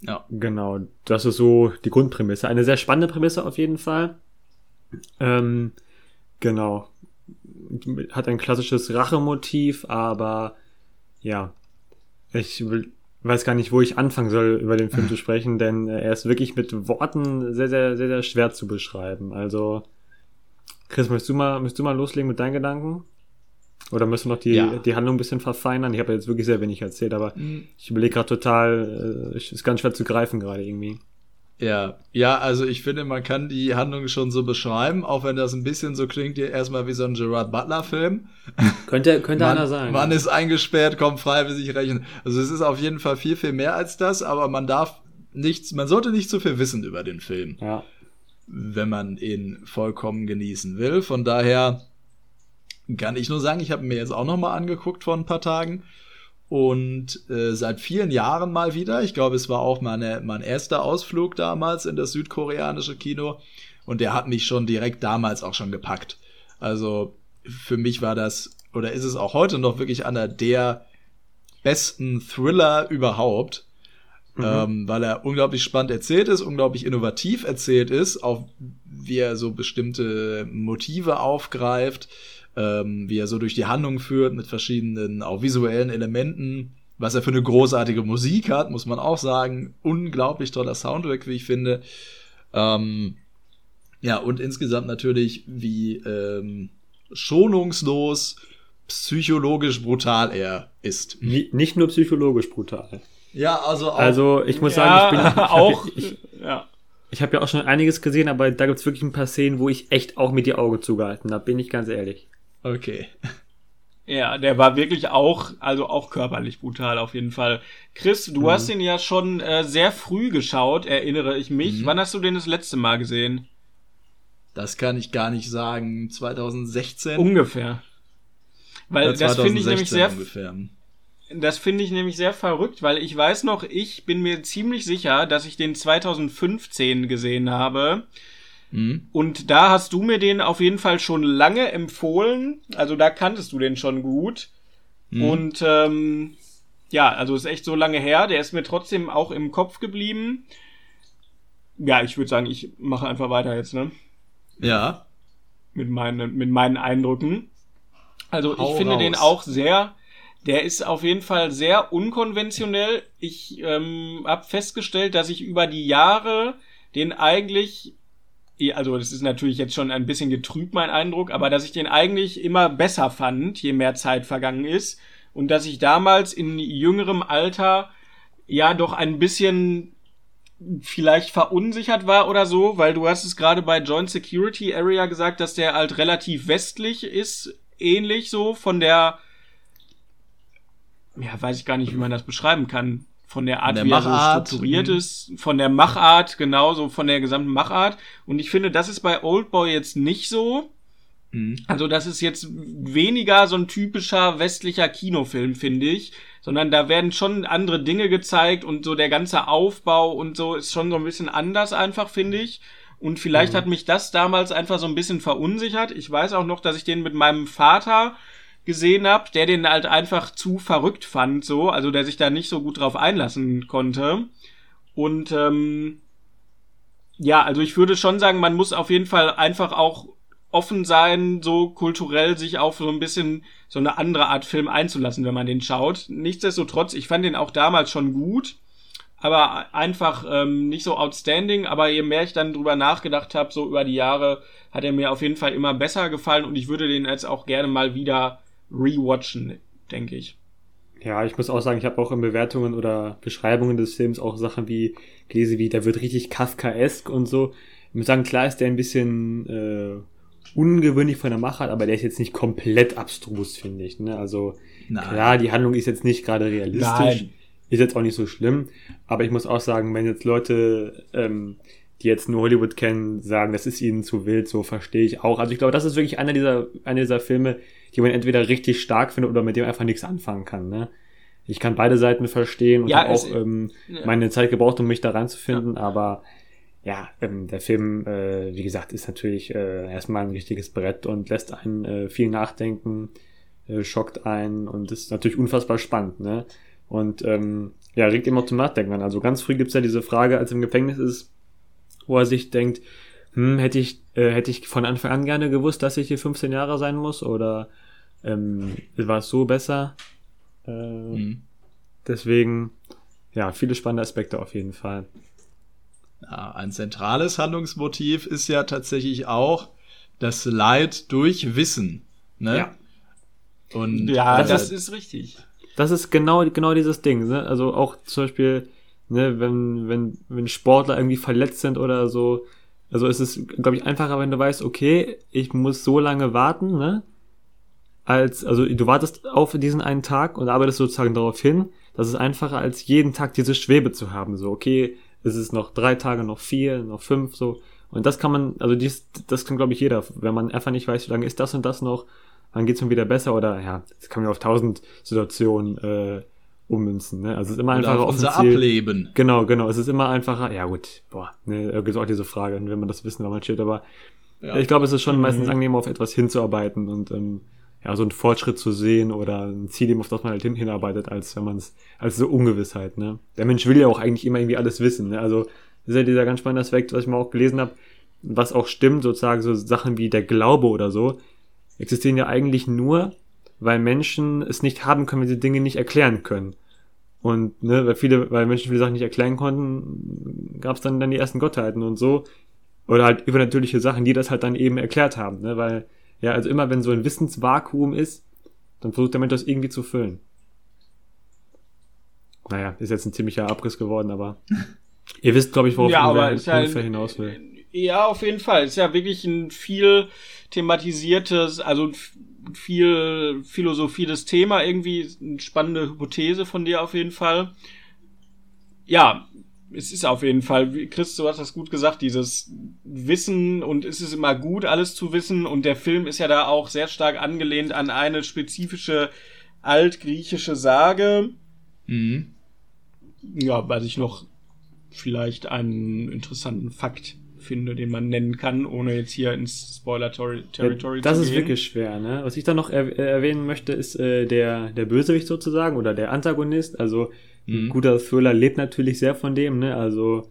Ja. genau, das ist so die Grundprämisse. Eine sehr spannende Prämisse auf jeden Fall. Ähm, genau. Hat ein klassisches Rachemotiv, aber ja, ich will, weiß gar nicht, wo ich anfangen soll, über den Film zu sprechen, denn äh, er ist wirklich mit Worten sehr, sehr, sehr, sehr schwer zu beschreiben. Also, Chris, möchtest du mal, möchtest du mal loslegen mit deinen Gedanken? Oder müssen wir noch die, Ja. die Handlung ein bisschen verfeinern? Ich habe jetzt wirklich sehr wenig erzählt, aber ich überlege gerade total, äh, ist ganz schwer zu greifen gerade irgendwie. Ja, ja, also ich finde, man kann die Handlung schon so beschreiben, auch wenn das ein bisschen so klingt, erstmal wie so ein Gerard Butler-Film. Könnte, könnte einer Man, sein. man ist eingesperrt, kommt frei, will sich rächen. Also es ist auf jeden Fall viel, viel mehr als das, aber man darf nichts, man sollte nicht zu viel wissen über den Film, ja. wenn man ihn vollkommen genießen will. Von daher kann ich nur sagen, ich habe mir jetzt auch noch mal angeguckt vor ein paar Tagen und äh, seit vielen Jahren mal wieder. Ich glaube, es war auch meine, mein erster Ausflug damals in das südkoreanische Kino und der hat mich schon direkt damals auch schon gepackt. Also für mich war das oder ist es auch heute noch wirklich einer der besten Thriller überhaupt, ähm, weil er unglaublich spannend erzählt ist, unglaublich innovativ erzählt ist, auch wie er so bestimmte Motive aufgreift, ähm, wie er so durch die Handlung führt mit verschiedenen auch visuellen Elementen, was er für eine großartige Musik hat, muss man auch sagen, unglaublich toller Soundtrack, wie ich finde. Ähm, ja, und insgesamt natürlich, wie ähm, schonungslos, psychologisch brutal er ist. Ni- Nicht nur psychologisch brutal. Ja, also auch. Also, ich muss ja, sagen, ich bin, ich hab auch. ja- Ich, ja. ich habe ja auch schon einiges gesehen, aber da gibt's wirklich ein paar Szenen, wo ich echt auch mit die Augen zugehalten habe, bin ich ganz ehrlich. Okay. Ja, der war wirklich auch, also auch körperlich brutal auf jeden Fall. Chris, du hast ihn ja schon äh, sehr früh geschaut, erinnere ich mich. Wann hast du den das letzte Mal gesehen? Das kann ich gar nicht sagen. 2016? Ungefähr. Weil das finde ich nämlich 2016 sehr, ungefähr. das finde ich nämlich sehr verrückt, weil ich weiß noch, ich bin mir ziemlich sicher, dass ich den 2015 gesehen habe. Mhm. Und da hast du mir den auf jeden Fall schon lange empfohlen. Also da kanntest du den schon gut. Mhm. Und ähm, ja, also ist echt so lange her. Der ist mir trotzdem auch im Kopf geblieben. Ja, ich würde sagen, ich mache einfach weiter jetzt, ne? Ja. Mit meinen, mit meinen Eindrücken. Also Hau ich finde raus. den auch sehr. Der ist auf jeden Fall sehr unkonventionell. Ich ähm, habe festgestellt, dass ich über die Jahre den eigentlich also das ist natürlich jetzt schon ein bisschen getrübt, mein Eindruck, aber dass ich den eigentlich immer besser fand, je mehr Zeit vergangen ist. Und dass ich damals in jüngerem Alter ja doch ein bisschen vielleicht verunsichert war oder so, weil du hast es gerade bei Joint Security Area gesagt, dass der halt relativ westlich ist, ähnlich so von der, ja, weiß ich gar nicht, wie man das beschreiben kann, von der Art, der wie er Machart, so strukturiert mhm. ist, von der Machart, genauso von der gesamten Machart. Und ich finde, das ist bei Oldboy jetzt nicht so. Mhm. Also das ist jetzt weniger so ein typischer westlicher Kinofilm, finde ich, sondern da werden schon andere Dinge gezeigt und so der ganze Aufbau und so ist schon so ein bisschen anders einfach, finde ich. Und vielleicht hat mich das damals einfach so ein bisschen verunsichert. Ich weiß auch noch, dass ich den mit meinem Vater gesehen habe, der den halt einfach zu verrückt fand, so, also der sich da nicht so gut drauf einlassen konnte. Und ähm, ja, also ich würde schon sagen, man muss auf jeden Fall einfach auch offen sein, so kulturell sich auf so ein bisschen so eine andere Art Film einzulassen, wenn man den schaut. Nichtsdestotrotz, ich fand den auch damals schon gut, aber einfach ähm, nicht so outstanding. Aber je mehr ich dann drüber nachgedacht habe, so über die Jahre, hat er mir auf jeden Fall immer besser gefallen und ich würde den jetzt auch gerne mal wieder rewatchen, denke ich. Ja, ich muss auch sagen, ich habe auch in Bewertungen oder Beschreibungen des Films auch Sachen wie gelesen, wie der wird richtig Kafkaesk und so. Ich muss sagen, klar ist der ein bisschen äh, ungewöhnlich von der Machart, aber der ist jetzt nicht komplett abstrus, finde ich. Ne? Also Nein. klar, die Handlung ist jetzt nicht gerade realistisch. Nein. ist jetzt auch nicht so schlimm. Aber ich muss auch sagen, wenn jetzt Leute, ähm, die jetzt nur Hollywood kennen, sagen, das ist ihnen zu wild, so verstehe ich auch. Also ich glaube, das ist wirklich einer dieser, einer dieser Filme, die man entweder richtig stark findet oder mit dem einfach nichts anfangen kann. Ne? Ich kann beide Seiten verstehen und Ja, habe es- auch ähm, ja. meine Zeit gebraucht, um mich da reinzufinden, aber ja, ähm, der Film, äh, wie gesagt, ist natürlich äh, erstmal ein richtiges Brett und lässt einen äh, viel nachdenken, äh, schockt einen und ist natürlich unfassbar spannend, ne? Und ähm, ja, regt immer zum Nachdenken an. Also ganz früh gibt's ja diese Frage, als er im Gefängnis ist, wo er sich denkt, hm, hätte ich, äh, hätte ich von Anfang an gerne gewusst, dass ich hier 15 Jahre sein muss oder ähm, war es so besser? Äh, Mhm. Deswegen, ja, viele spannende Aspekte auf jeden Fall. Ja, ein zentrales Handlungsmotiv ist ja tatsächlich auch das Leid durch Wissen. Ne? Ja. Und Ja, Das das, ist- ist richtig. Das ist genau, genau dieses Ding. Ne? Also auch zum Beispiel, ne, wenn, wenn, wenn Sportler irgendwie verletzt sind oder so. Also es ist, glaube ich, einfacher, wenn du weißt, okay, ich muss so lange warten, ne? Als, also du wartest auf diesen einen Tag und arbeitest sozusagen darauf hin. Das ist einfacher, als jeden Tag diese Schwebe zu haben. So, okay, es ist noch drei Tage, noch vier, noch fünf, so. Und das kann man, also dies, das kann, glaube ich, jeder, wenn man einfach nicht weiß, wie lange ist das und das noch, dann geht's mir wieder besser oder ja, das kann man auf tausend Situationen äh, ummünzen. Ne? Also es ist immer einfacher auf unser Ziel- Ableben. Genau, genau. Es ist immer einfacher. Ja gut, boah, ne, da gibt's auch diese Frage, wenn man das wissen, wenn man steht. Aber Ja. ich glaube, es ist schon Mhm. meistens angenehmer, auf etwas hinzuarbeiten und ähm, ja, so einen Fortschritt zu sehen oder ein Ziel, auf das man halt hin, hinarbeitet, als wenn man es, als so Ungewissheit. Ne? Der Mensch will ja auch eigentlich immer irgendwie alles wissen. Ne? Also das ist ja dieser ganz spannende Aspekt, was ich mal auch gelesen habe, was auch stimmt, sozusagen so Sachen wie der Glaube oder so, existieren ja eigentlich nur, weil Menschen es nicht haben können, wenn sie Dinge nicht erklären können. Und ne, weil viele, weil Menschen viele Sachen nicht erklären konnten, gab es dann dann die ersten Gottheiten und so. Oder halt übernatürliche Sachen, die das halt dann eben erklärt haben. Ne? Weil, ja, also immer wenn so ein Wissensvakuum ist, dann versucht der Mensch das irgendwie zu füllen. Naja, ist jetzt ein ziemlicher Abriss geworden, aber ihr wisst, glaube ich, worauf Ja, ich aber ungefähr, ist ja ungefähr hinaus will. Ja, auf jeden Fall. Ist ja wirklich ein viel thematisiertes, also viel philosophiedes Thema, irgendwie eine spannende Hypothese von dir auf jeden Fall. Ja, es ist auf jeden Fall, wie Chris, du hast das gut gesagt, dieses Wissen und es ist immer gut, alles zu wissen und der Film ist ja da auch sehr stark angelehnt an eine spezifische altgriechische Sage. Mhm. Ja, was ich noch vielleicht einen interessanten Fakt finde, den man nennen kann, ohne jetzt hier ins Spoiler-Territory Ja, das zu ist gehen. wirklich schwer, ne? Was ich da noch er äh, erwähnen möchte, ist äh, der, der Bösewicht sozusagen oder der Antagonist. Also ein Mhm. guter Thriller lebt natürlich sehr von dem, ne? Also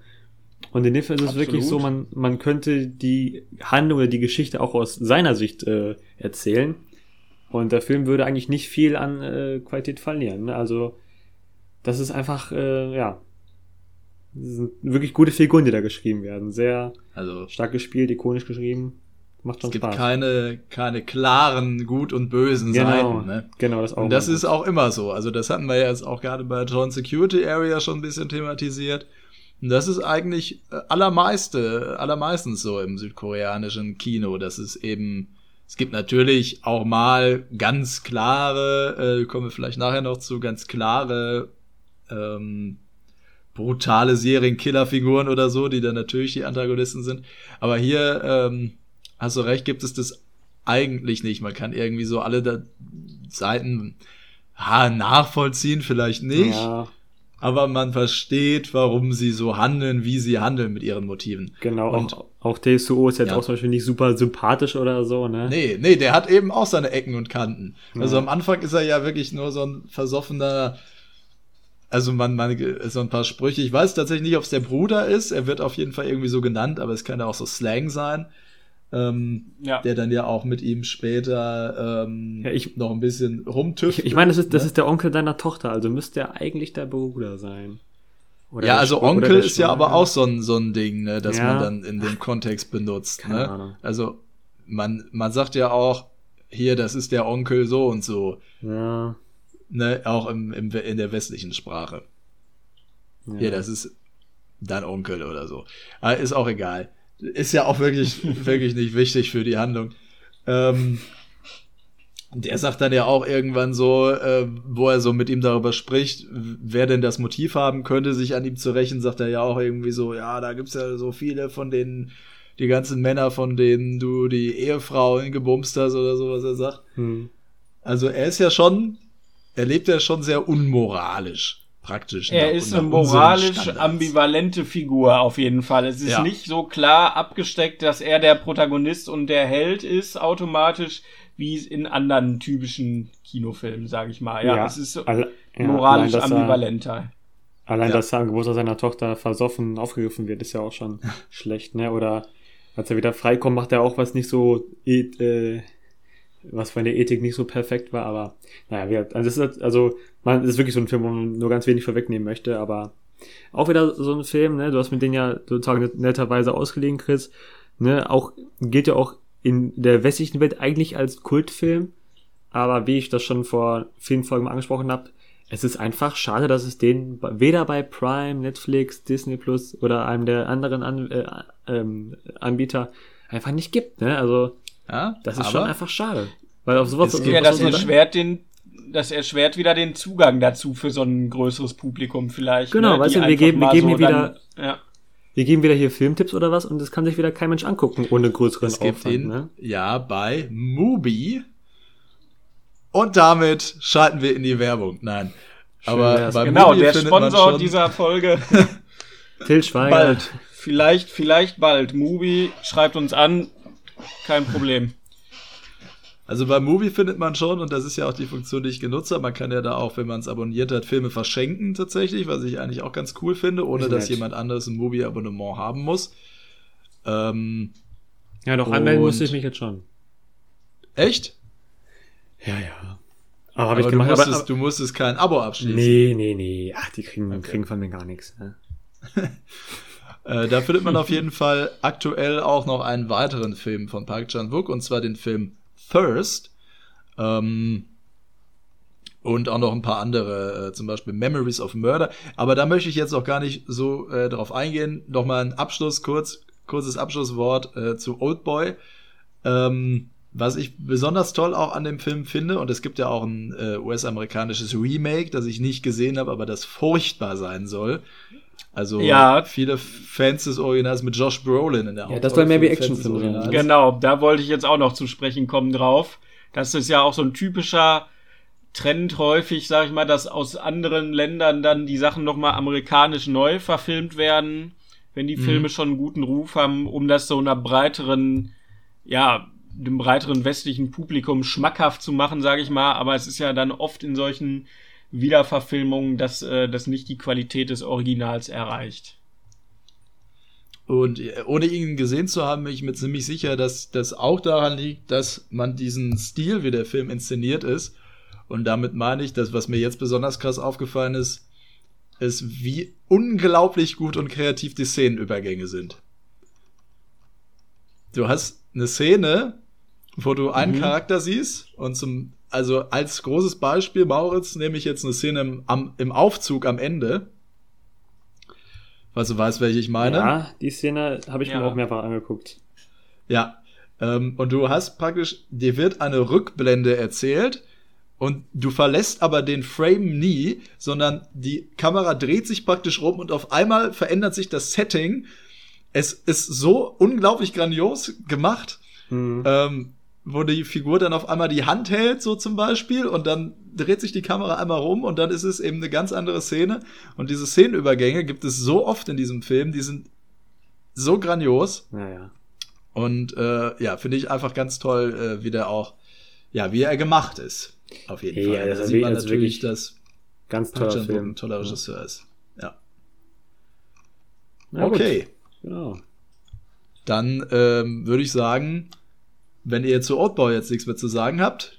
und in dem Fall ist es Absolut. wirklich so, man, man könnte die Handlung oder die Geschichte auch aus seiner Sicht äh, erzählen. Und der Film würde eigentlich nicht viel an äh, Qualität verlieren. Ne? Also das ist einfach, äh, ja, das sind wirklich gute Figuren, die da geschrieben werden. Sehr Also stark gespielt, ikonisch geschrieben. Macht schon es gibt Spaß. keine, keine klaren Gut und Bösen genau, Seiten. Ne? genau, das auch. Und das ist auch immer so. Also das hatten wir ja jetzt auch gerade bei Joint Security Area schon ein bisschen thematisiert. Und das ist eigentlich äh, allermeiste, allermeistens so im südkoreanischen Kino. Das ist eben, es gibt natürlich auch mal ganz klare, äh, kommen wir vielleicht nachher noch zu, ganz klare, ähm, brutale Serienkillerfiguren oder so, die dann natürlich die Antagonisten sind. Aber hier, ähm, hast du recht, gibt es das eigentlich nicht. Man kann irgendwie so alle da Seiten ha, nachvollziehen, vielleicht nicht. Ja, Aber man versteht, warum sie so handeln, wie sie handeln mit ihren Motiven. genau. Und- auch, auch TSUO ist jetzt Ja. auch zum Beispiel nicht super sympathisch oder so, ne? Nee, nee, der hat eben auch seine Ecken und Kanten. Also Ja. am Anfang ist er ja wirklich nur so ein versoffener, also man, man, so ein paar Sprüche. Ich weiß tatsächlich nicht, ob es der Bruder ist. Er wird auf jeden Fall irgendwie so genannt, aber es kann ja auch so Slang sein. Ähm, Ja. der dann ja auch mit ihm später ähm, Ja, ich- noch ein bisschen Ich, rumtüftelt. ich meine, das ist, das ne? ist der Onkel deiner Tochter, also müsste er eigentlich der Bruder sein. Oder ja, also Onkel ist ja aber auch so ein, so ein Ding, ne, das Ja. man dann in dem Kontext benutzt. Keine Ne? Ahnung. Also man, man sagt ja auch, hier, das ist der Onkel so und so. Ja, Ne, auch im, im, in der westlichen Sprache. ja. Hier, das ist dein Onkel oder so. Aber ist auch egal. Ist ja auch wirklich, wirklich nicht wichtig für die Handlung. Ähm, Der sagt dann ja auch irgendwann so, äh, wo er so mit ihm darüber spricht, wer denn das Motiv haben könnte, sich an ihm zu rächen, sagt er ja auch irgendwie so, ja, da gibt's ja so viele von denen, die ganzen Männer, von denen du die Ehefrau gebumst hast oder so, was er sagt. Hm. Also er ist ja schon, er lebt ja schon sehr unmoralisch, praktisch. Er nach- ist eine moralisch ambivalente Figur auf jeden Fall. Es ist Ja. nicht so klar abgesteckt, dass er der Protagonist und der Held ist automatisch, wie es in anderen typischen Kinofilmen, sage ich mal. Ja, es ist so alle- ja, moralisch allein, dass er- ambivalenter. Allein, Ja. dass er am Geburtstag seiner Tochter versoffen aufgegriffen wird, ist ja auch schon schlecht, ne? Oder als er wieder freikommt, macht er auch was nicht so, äh, was von der Ethik nicht so perfekt war, aber naja, also, das ist, also man das ist wirklich so ein Film, wo man nur ganz wenig vorwegnehmen möchte, aber auch wieder so ein Film, ne? Du hast mit denen ja sozusagen net- netterweise ausgelegen, Chris, ne? Auch gilt ja auch in der westlichen Welt eigentlich als Kultfilm, aber wie ich das schon vor vielen Folgen angesprochen habe, es ist einfach schade, dass es den weder bei Prime, Netflix, Disney Plus oder einem der anderen An äh, ähm, Anbieter einfach nicht gibt. Ne? Also Ja, das ist aber schon einfach schade. Weil auf sowas Es gibt Ja, das so- erschwert den, das erschwert wieder den Zugang dazu für so ein größeres Publikum vielleicht. Genau, ne, weißt du, wir geben- wir geben so hier dann, ja. wir geben wieder hier Filmtipps oder was und das kann sich wieder kein Mensch angucken ohne größeren Es gibt Aufwand. ihn, Ne? ja, bei Mubi. Und damit schalten wir in die Werbung. Nein. Aber wär's. bei Genau, Mubi der Sponsor schon, dieser Folge Till Schweiger. bald. Vielleicht, vielleicht bald. Mubi schreibt uns an. Kein Problem. Also bei Mubi findet man schon, und das ist ja auch die Funktion, die ich genutzt habe, man kann ja da auch, wenn man es abonniert hat, Filme verschenken tatsächlich, was ich eigentlich auch ganz cool finde, ohne Ist dass nett. jemand anderes ein Mubi-Abonnement haben muss. Ähm, Ja, doch anmelden musste ich mich jetzt schon. echt? Ja, ja. Aber habe Aber ich du, gemacht. musstest, aber, aber, du musstest kein Abo abschließen. nee, nee, nee. Ach, die kriegen, Okay. kriegen von mir gar nichts. Ne? Äh, da findet man auf jeden Fall aktuell auch noch einen weiteren Film von Park Chan-wook, und zwar den Film Thirst. Ähm, und auch noch ein paar andere, äh, zum Beispiel Memories of Murder. Aber da möchte ich jetzt auch gar nicht so äh, drauf eingehen. Nochmal ein Abschluss, kurz, kurzes Abschlusswort äh, zu Oldboy. Ähm, was ich besonders toll auch an dem Film finde, und es gibt ja auch ein äh, US-amerikanisches Remake, das ich nicht gesehen habe, aber das furchtbar sein soll. Also Ja. viele Fans des Originals mit Josh Brolin in der Ja, das Hauptrolle, soll mehr wie Actionfilm sein. Genau, da wollte ich jetzt auch noch zu sprechen kommen drauf. Das ist ja auch so ein typischer Trend häufig, sag ich mal, dass aus anderen Ländern dann die Sachen nochmal amerikanisch neu verfilmt werden, wenn die Mhm. Filme schon einen guten Ruf haben, um das so einer breiteren, ja, dem breiteren westlichen Publikum schmackhaft zu machen, sage ich mal. Aber es ist ja dann oft in solchen Wiederverfilmungen, dass äh, das nicht die Qualität des Originals erreicht. Und äh, ohne ihn gesehen zu haben, bin ich mir ziemlich sicher, dass das auch daran liegt, dass man diesen Stil, wie der Film inszeniert ist, und damit meine ich, dass was mir jetzt besonders krass aufgefallen ist, ist, wie unglaublich gut und kreativ die Szenenübergänge sind. Du hast eine Szene, wo du einen Mhm. Charakter siehst und zum, also als großes Beispiel, Mauritz, nehme ich jetzt eine Szene im, am, im Aufzug am Ende. Falls du weißt, welche ich meine. Ja, die Szene habe ich Ja. mir auch mehrfach angeguckt. Ja. Ähm, und du hast praktisch, dir wird eine Rückblende erzählt und du verlässt aber den Frame nie, sondern die Kamera dreht sich praktisch rum und auf einmal verändert sich das Setting. Es ist so unglaublich grandios gemacht, Hm. ähm, wo die Figur dann auf einmal die Hand hält, so zum Beispiel, und dann dreht sich die Kamera einmal rum und dann ist es eben eine ganz andere Szene. Und diese Szenenübergänge gibt es so oft in diesem Film, die sind so grandios. Naja. Und äh, ja, finde ich einfach ganz toll, äh, wie der auch, ja, wie er gemacht ist. Auf jeden Ja, Fall. das da ist sieht man natürlich, dass Ganz toller Film. ein toller Regisseur ist. Ja. Na gut, okay, Genau. dann ähm, würde ich sagen, wenn ihr zu Oldboy jetzt nichts mehr zu sagen habt,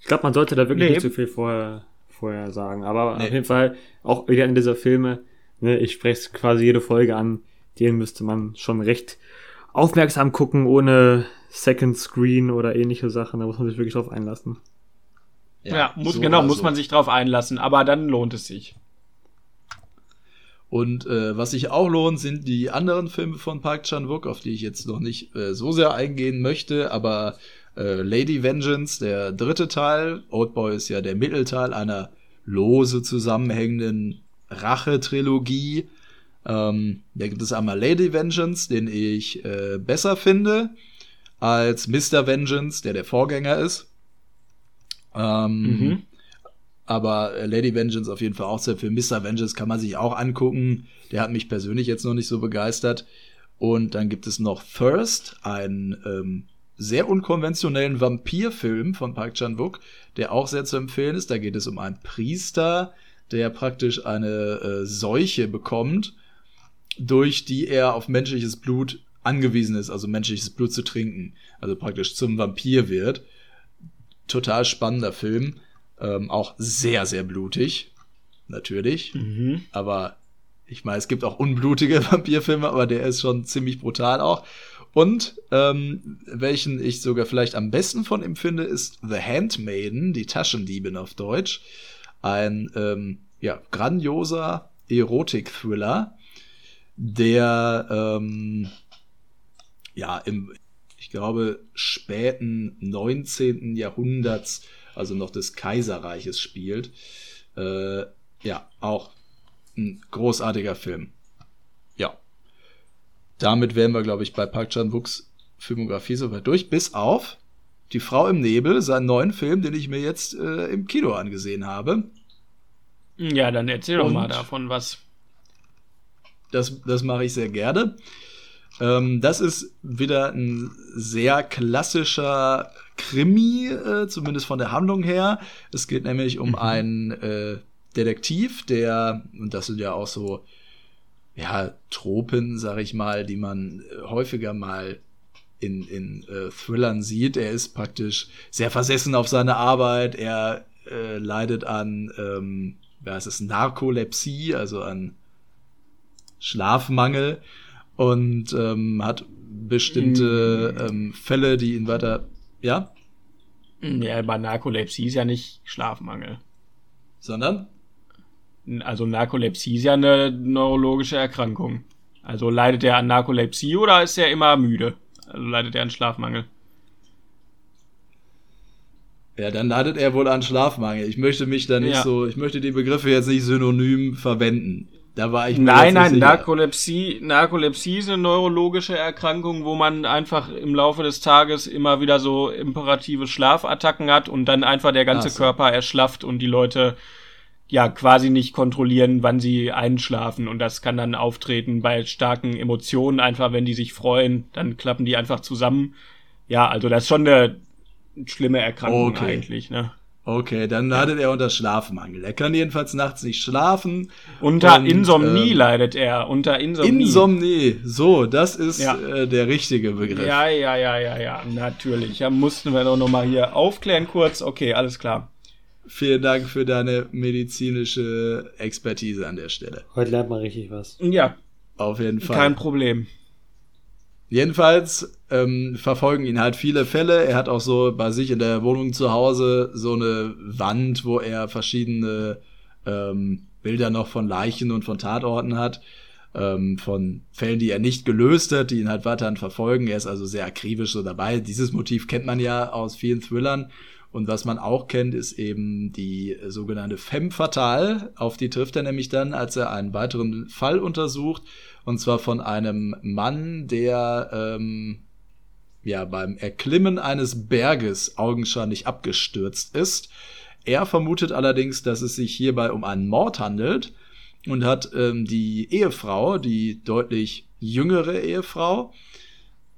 Ich glaube, man sollte da wirklich Nee. nicht zu viel vorher, vorher sagen. Aber Nee. auf jeden Fall, auch wieder in dieser Filme, ne, ich spreche es quasi jede Folge an, den müsste man schon recht aufmerksam gucken, ohne Second Screen oder ähnliche Sachen. Da muss man sich wirklich drauf einlassen. Ja, muss, so genau, muss so. man sich drauf einlassen, aber dann lohnt es sich. Und äh, was sich auch lohnt, sind die anderen Filme von Park Chan-wook, auf die ich jetzt noch nicht äh, so sehr eingehen möchte, aber Äh, Lady Vengeance, der dritte Teil. Oldboy ist ja der Mittelteil einer lose zusammenhängenden Rache-Trilogie. Ähm, da gibt es einmal Lady Vengeance, den ich äh, besser finde als Mr. Vengeance, der der Vorgänger ist. Ähm, mhm. Aber äh, Lady Vengeance auf jeden Fall auch sehr viel. Mr. Vengeance kann man sich auch angucken. Der hat mich persönlich jetzt noch nicht so begeistert. Und dann gibt es noch First, ein ähm, sehr unkonventionellen Vampirfilm von Park Chan-wook, der auch sehr zu empfehlen ist. Da geht es um einen Priester, der praktisch eine äh, Seuche bekommt, durch die er auf menschliches Blut angewiesen ist, also menschliches Blut zu trinken, also praktisch zum Vampir wird. Total spannender Film, ähm, auch sehr, sehr blutig, natürlich, mhm. aber ich meine, es gibt auch unblutige Vampirfilme, aber der ist schon ziemlich brutal auch. Und ähm, welchen ich sogar vielleicht am besten von ihm finde, ist The Handmaiden, die Taschendiebin auf Deutsch. Ein ähm, ja, grandioser Erotik-Thriller, der ähm, ja im, ich glaube, späten 19. Jahrhunderts, also noch des Kaiserreiches spielt. Äh, ja, auch ein großartiger Film. Ja. Damit wären wir, glaube ich, bei Park Chan-wooks Filmografie soweit durch, bis auf Die Frau im Nebel, seinen neuen Film, den ich mir jetzt äh, im Kino angesehen habe. Ja, dann erzähl Und doch mal davon was. Das, das mache ich sehr gerne. Ähm, das ist wieder ein sehr klassischer Krimi, äh, zumindest von der Handlung her. Es geht nämlich um mhm. einen äh, Detektiv, der, und das sind ja auch so, ja, Tropen, sag ich mal, die man äh, häufiger mal in, in äh, Thrillern sieht. Er ist praktisch sehr versessen auf seine Arbeit. Er äh, leidet an, ähm, ja, es ist Narkolepsie, also an Schlafmangel und ähm, hat bestimmte mm. ähm, Fälle, die ihn weiter, ja? Ja, bei Narkolepsie ist ja nicht Schlafmangel. Sondern? Also Narkolepsie ist ja eine neurologische Erkrankung. Also leidet er an Narkolepsie oder ist er immer müde? Also leidet er an Schlafmangel? Ja, dann leidet er wohl an Schlafmangel. Ich möchte mich da nicht ja. so, ich möchte die Begriffe jetzt nicht synonym verwenden. Da war ich mir Nein, nein, Narkolepsie, Narkolepsie ist eine neurologische Erkrankung, wo man einfach im Laufe des Tages immer wieder so imperative Schlafattacken hat und dann einfach der ganze so. Körper erschlafft und die Leute ja quasi nicht kontrollieren, wann sie einschlafen. Und das kann dann auftreten bei starken Emotionen, einfach wenn die sich freuen, dann klappen die einfach zusammen. Ja, also das ist schon eine schlimme Erkrankung okay. eigentlich, ne? Okay, dann leidet er unter Schlafmangel. Er kann jedenfalls nachts nicht schlafen. Unter und, Insomnie ähm, leidet er. Unter Insomnie. Insomnie. So, das ist ja. äh, der richtige Begriff. Ja, ja, ja, ja, ja. Natürlich. Ja, mussten wir doch nochmal hier aufklären kurz. Okay, alles klar. Vielen Dank für deine medizinische Expertise an der Stelle. Heute lernt man richtig was. Ja. Auf jeden Fall. Kein Problem. Jedenfalls ähm, verfolgen ihn halt viele Fälle. Er hat auch so bei sich in der Wohnung zu Hause so eine Wand, wo er verschiedene ähm, Bilder noch von Leichen und von Tatorten hat. Ähm, von Fällen, die er nicht gelöst hat, die ihn halt weiterhin verfolgen. Er ist also sehr akribisch so dabei. Dieses Motiv kennt man ja aus vielen Thrillern. Und was man auch kennt, ist eben die sogenannte Femme Fatale. Auf die trifft er nämlich dann, als er einen weiteren Fall untersucht. Und zwar von einem Mann, der ähm, ja beim Erklimmen eines Berges augenscheinlich abgestürzt ist. Er vermutet allerdings, dass es sich hierbei um einen Mord handelt und hat ähm, die Ehefrau, die deutlich jüngere Ehefrau,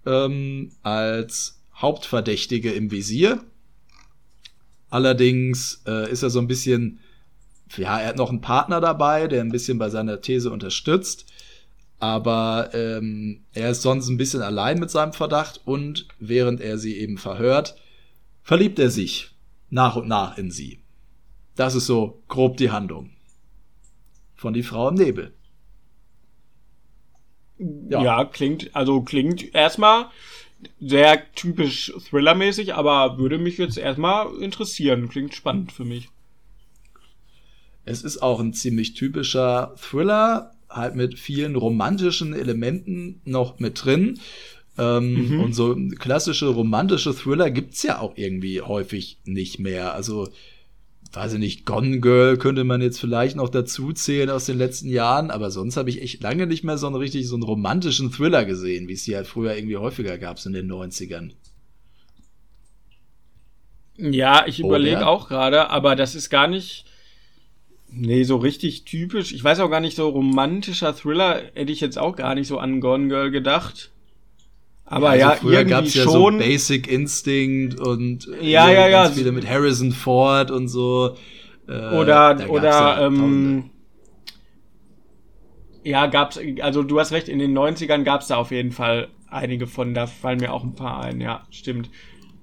ähm, als Hauptverdächtige im Visier. Allerdings äh, ist er so ein bisschen, ja, er hat noch einen Partner dabei, der ein bisschen bei seiner These unterstützt. Aber ähm, er ist sonst ein bisschen allein mit seinem Verdacht und während er sie eben verhört, verliebt er sich nach und nach in sie. Das ist so grob die Handlung von die Frau im Nebel. Ja, ja klingt, also klingt erstmal sehr typisch Thriller-mäßig, aber würde mich jetzt erstmal interessieren. Klingt spannend für mich. Es ist auch ein ziemlich typischer Thriller, halt mit vielen romantischen Elementen noch mit drin. Ähm, mhm. Und so klassische romantische Thriller gibt's ja auch irgendwie häufig nicht mehr. Also, weiß ich nicht, Gone Girl könnte man jetzt vielleicht noch dazu zählen aus den letzten Jahren, aber sonst habe ich echt lange nicht mehr so einen richtig so einen romantischen Thriller gesehen, wie es die halt früher irgendwie häufiger gab in den 90ern. Ja, ich überlege auch gerade, aber das ist gar nicht. Nee, so richtig typisch. Ich weiß auch gar nicht, so romantischer Thriller hätte ich jetzt auch gar nicht so an Gone Girl gedacht. Aber ja, also ja irgendwie ja schon. So Basic Instinct und ja, ja, ja. viele mit Harrison Ford und so. Äh, oder oder ähm, ja, gab's also du hast recht, in den 90ern gab's da auf jeden Fall einige von, da fallen mir auch ein paar ein, ja, stimmt.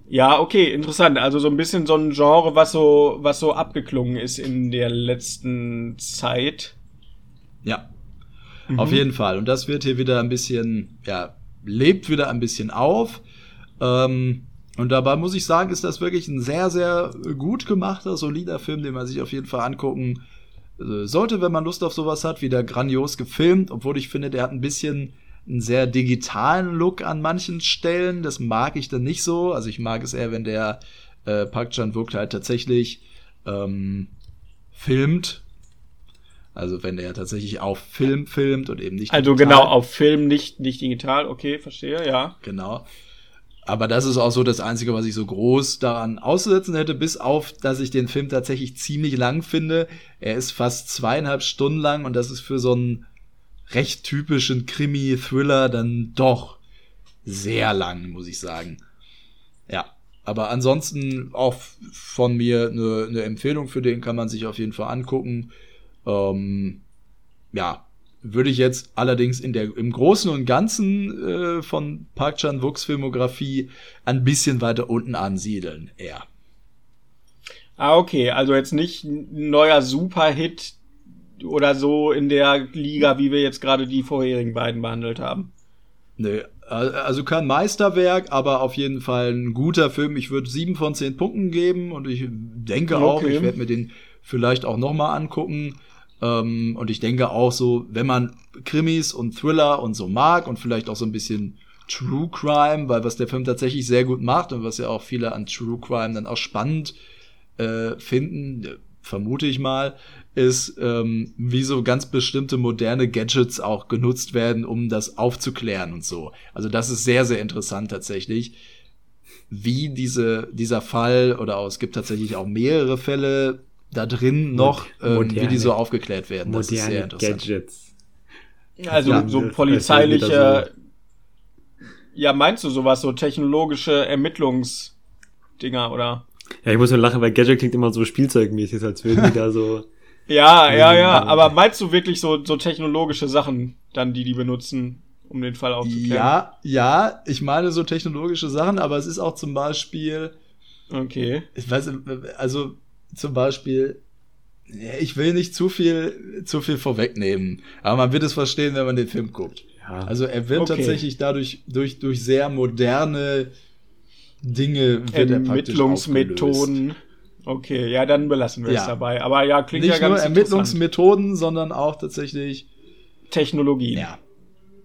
Ja, okay, interessant. Also so ein bisschen so ein Genre, was so was so abgeklungen ist in der letzten Zeit. Ja. Mhm. Auf jeden Fall und das wird hier wieder ein bisschen ja, lebt wieder ein bisschen auf. Ähm, und dabei muss ich sagen, ist das wirklich ein sehr, sehr gut gemachter, solider Film, den man sich auf jeden Fall angucken äh, sollte, wenn man Lust auf sowas hat. Wieder grandios gefilmt, obwohl ich finde, der hat ein bisschen einen sehr digitalen Look an manchen Stellen. Das mag ich dann nicht so. Also ich mag es eher, wenn der äh, Park Chan-wook halt tatsächlich ähm, filmt also wenn er tatsächlich auf Film filmt und eben nicht Also digital. genau, auf Film, nicht, nicht digital, okay, verstehe, ja. Genau. Aber das ist auch so das Einzige, was ich so groß daran auszusetzen hätte, bis auf, dass ich den Film tatsächlich ziemlich lang finde. Er ist fast zweieinhalb Stunden lang und das ist für so einen recht typischen Krimi-Thriller dann doch sehr lang, muss ich sagen. Ja. Aber ansonsten auch von mir eine, eine Empfehlung für den kann man sich auf jeden Fall angucken. Ähm, ja, würde ich jetzt allerdings in der, im Großen und Ganzen äh, von Park Chan-wooks Filmografie ein bisschen weiter unten ansiedeln, eher. Ah, okay, also jetzt nicht ein neuer Superhit oder so in der Liga, wie wir jetzt gerade die vorherigen beiden behandelt haben. Nee, also kein Meisterwerk, aber auf jeden Fall ein guter Film. Ich würde sieben von zehn Punkten geben und ich denke okay. auch, ich werde mir den vielleicht auch noch mal angucken. Ähm, und ich denke auch so, wenn man Krimis und Thriller und so mag und vielleicht auch so ein bisschen True Crime, weil was der Film tatsächlich sehr gut macht und was ja auch viele an True Crime dann auch spannend äh, finden, vermute ich mal, ist, ähm, wie so ganz bestimmte moderne Gadgets auch genutzt werden, um das aufzuklären und so. Also das ist sehr, sehr interessant tatsächlich, wie diese, dieser Fall oder auch, es gibt tatsächlich auch mehrere Fälle, da drin noch, ähm, wie die so aufgeklärt werden. Das ist sehr interessant. Gadgets. Also ja, so polizeiliche. So. Ja, meinst du sowas, so technologische Ermittlungsdinger, oder? Ja, ich muss nur lachen, weil Gadget klingt immer so spielzeugmäßig, als würden die da so. Ja, ja, ja. Aber meinst du wirklich so, so technologische Sachen, dann, die die benutzen, um den Fall aufzuklären? Ja, ja, ich meine so technologische Sachen, aber es ist auch zum Beispiel. Okay. Ich weiß, also zum Beispiel, ich will nicht zu viel, zu viel vorwegnehmen, aber man wird es verstehen, wenn man den Film guckt. Ja. Also er wird okay. tatsächlich dadurch durch, durch sehr moderne Dinge wird Ermittlungsmethoden. Okay, ja, dann belassen wir ja. es dabei. Aber ja, klingt nicht ja ganz nur Ermittlungsmethoden, sondern auch tatsächlich Technologien. Ja.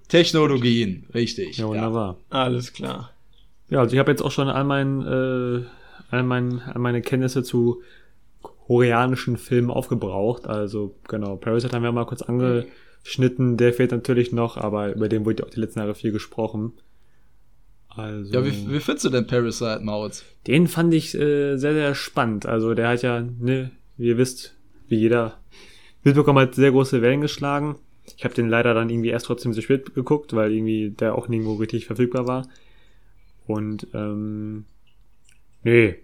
Technologien, richtig. Ja, wunderbar. Ja. Alles klar. Ja, also ich habe jetzt auch schon all, mein, äh, all, mein, all meine Kenntnisse zu koreanischen Filmen aufgebraucht. Also genau, Parasite haben wir mal kurz angeschnitten, der fehlt natürlich noch, aber über den wurde auch die letzten Jahre viel gesprochen. Also, ja, wie, wie findest du denn Parasite, Mautz? Den fand ich äh, sehr, sehr spannend. Also der hat ja, ne, wie ihr wisst, wie jeder mitbekommen hat, sehr große Wellen geschlagen. Ich habe den leider dann irgendwie erst trotzdem so spät geguckt, weil irgendwie der auch nirgendwo richtig verfügbar war. Und ähm, nee,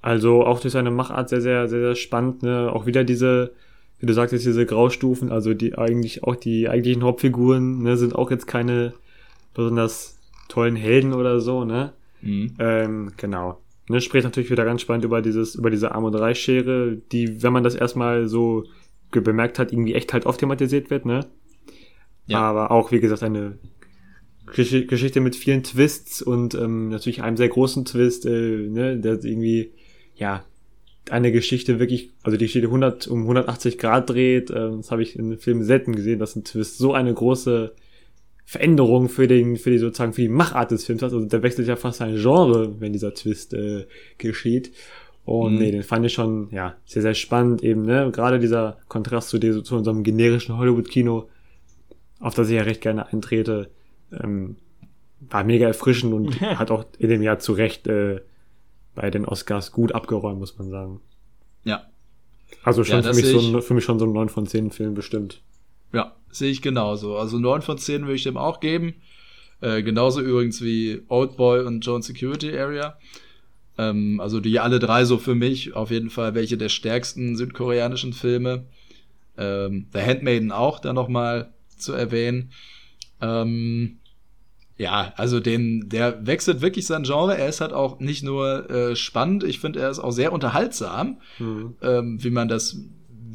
also auch durch seine Machart sehr, sehr, sehr, sehr spannend. Ne? Auch wieder diese, wie du sagtest, diese Graustufen, also die eigentlich auch die eigentlichen Hauptfiguren ne, sind auch jetzt keine besonders tollen Helden oder so, ne? Mhm. Ähm, genau. Ne, spricht natürlich wieder ganz spannend über dieses, über diese Arm- und Reichschere, die, wenn man das erstmal so bemerkt hat, irgendwie echt halt oft thematisiert wird, ne? Ja. Aber auch, wie gesagt, eine Geschichte mit vielen Twists und ähm, natürlich einem sehr großen Twist, äh, ne, der irgendwie ja, eine Geschichte wirklich, also die Geschichte 100 um 180 Grad dreht. Äh, das habe ich in Filmen selten gesehen, dass ein Twist so eine große Veränderung für den, für die sozusagen für die Machart des Films hast. Also der wechselt ja fast sein Genre, wenn dieser Twist äh, geschieht. Und mhm. nee, den fand ich schon, ja, sehr, sehr spannend eben, ne? Gerade dieser Kontrast zu, diesem, zu unserem generischen Hollywood-Kino, auf das ich ja recht gerne eintrete, ähm, war mega erfrischend und hat auch in dem Jahr zu Recht äh, bei den Oscars gut abgeräumt, muss man sagen. Ja. Also schon ja, für, mich so ein, für mich schon so ein 9 von 10 Film bestimmt. Ja, sehe ich genauso. Also 9 von 10 würde ich dem auch geben. Äh, genauso übrigens wie Old Boy und Joan Security Area. Ähm, also die alle drei so für mich auf jeden Fall welche der stärksten südkoreanischen Filme. Ähm, The Handmaiden auch da nochmal zu erwähnen. Ähm, ja, also den, der wechselt wirklich sein Genre. Er ist halt auch nicht nur äh, spannend, ich finde, er ist auch sehr unterhaltsam, mhm. ähm, wie man das,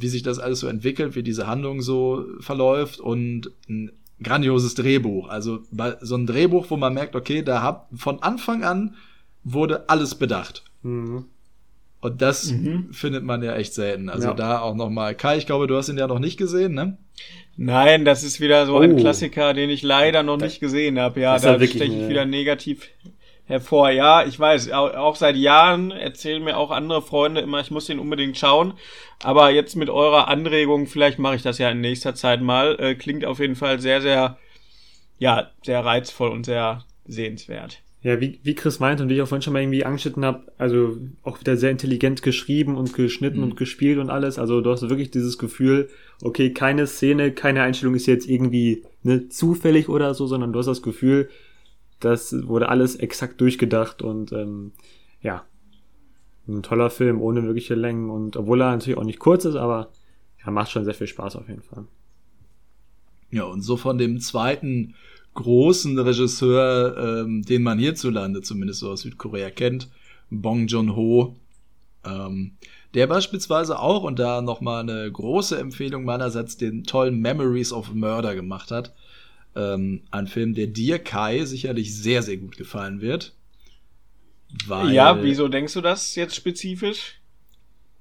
wie sich das alles so entwickelt, wie diese Handlung so verläuft und ein grandioses Drehbuch. Also so ein Drehbuch, wo man merkt, okay, da hat von Anfang an wurde alles bedacht. Mhm. Und das mhm. findet man ja echt selten. Also ja. da auch noch mal Kai, ich glaube, du hast ihn ja noch nicht gesehen, ne? Nein, das ist wieder so oh. ein Klassiker, den ich leider noch nicht gesehen habe. Ja, da steche ich wieder negativ hervor. Ja, ich weiß, auch seit Jahren erzählen mir auch andere Freunde immer, ich muss den unbedingt schauen. Aber jetzt mit eurer Anregung, vielleicht mache ich das ja in nächster Zeit mal. Äh, klingt auf jeden Fall sehr, sehr, ja, sehr reizvoll und sehr sehenswert. Ja, wie, wie Chris meinte und wie ich auch vorhin schon mal irgendwie angeschnitten habe, also auch wieder sehr intelligent geschrieben und geschnitten mhm. und gespielt und alles. Also du hast wirklich dieses Gefühl, okay, keine Szene, keine Einstellung ist jetzt irgendwie ne, zufällig oder so, sondern du hast das Gefühl, das wurde alles exakt durchgedacht und ähm, ja, ein toller Film ohne wirkliche Längen und obwohl er natürlich auch nicht kurz ist, aber ja, macht schon sehr viel Spaß auf jeden Fall. Ja, und so von dem zweiten großen Regisseur, ähm, den man hierzulande zumindest so aus Südkorea kennt, Bong Joon-ho. Ähm, der beispielsweise auch, und da nochmal eine große Empfehlung meinerseits, den tollen Memories of Murder gemacht hat. Ähm, ein Film, der dir, Kai, sicherlich sehr, sehr gut gefallen wird. Weil, ja, wieso denkst du das jetzt spezifisch?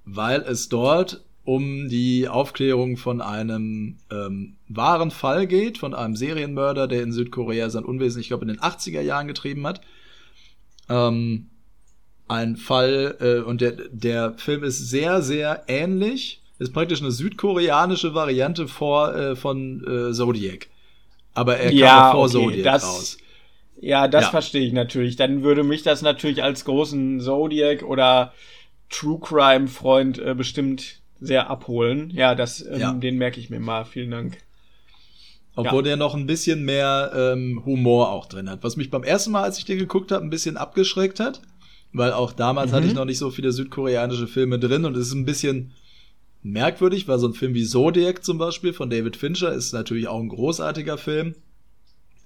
Weil es dort um die Aufklärung von einem ähm, wahren Fall geht, von einem Serienmörder, der in Südkorea sein Unwesen, ich glaube, in den 80er Jahren getrieben hat. Ähm, ein Fall, äh, und der, der Film ist sehr, sehr ähnlich, ist praktisch eine südkoreanische Variante vor, äh, von äh, Zodiac. Aber er kam ja, vor okay, Zodiac das, raus. Ja, das ja. verstehe ich natürlich. Dann würde mich das natürlich als großen Zodiac oder True Crime Freund äh, bestimmt sehr abholen. Ja, das, ähm, ja. den merke ich mir mal. Vielen Dank. Obwohl ja. der noch ein bisschen mehr ähm, Humor auch drin hat. Was mich beim ersten Mal, als ich den geguckt habe, ein bisschen abgeschreckt hat. Weil auch damals mhm. hatte ich noch nicht so viele südkoreanische Filme drin und es ist ein bisschen merkwürdig, weil so ein Film wie Zodiac zum Beispiel von David Fincher ist natürlich auch ein großartiger Film.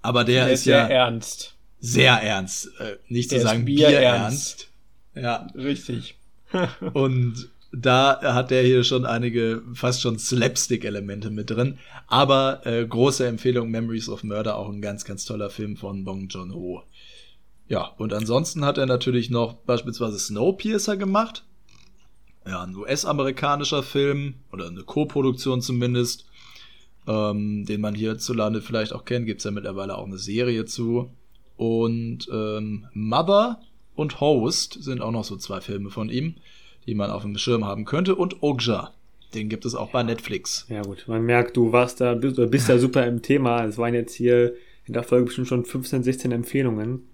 Aber der, der ist, ist ja ernst. Sehr ernst. Äh, nicht der zu sagen Bier, Bier ernst. Ja. Richtig. und da hat er hier schon einige fast schon Slapstick-Elemente mit drin. Aber äh, große Empfehlung, Memories of Murder, auch ein ganz, ganz toller Film von Bong Joon-ho. Ja, und ansonsten hat er natürlich noch beispielsweise Snowpiercer gemacht. Ja, ein US-amerikanischer Film oder eine Co-Produktion zumindest, ähm, den man hierzulande vielleicht auch kennt. Gibt's ja mittlerweile auch eine Serie zu. Und ähm, Mother und Host sind auch noch so zwei Filme von ihm die man auf dem Schirm haben könnte. Und Ogja. Den gibt es auch bei Netflix. Ja gut, man merkt, du warst da, bist, bist da super im Thema. Es waren jetzt hier in der Folge bestimmt schon 15, 16 Empfehlungen.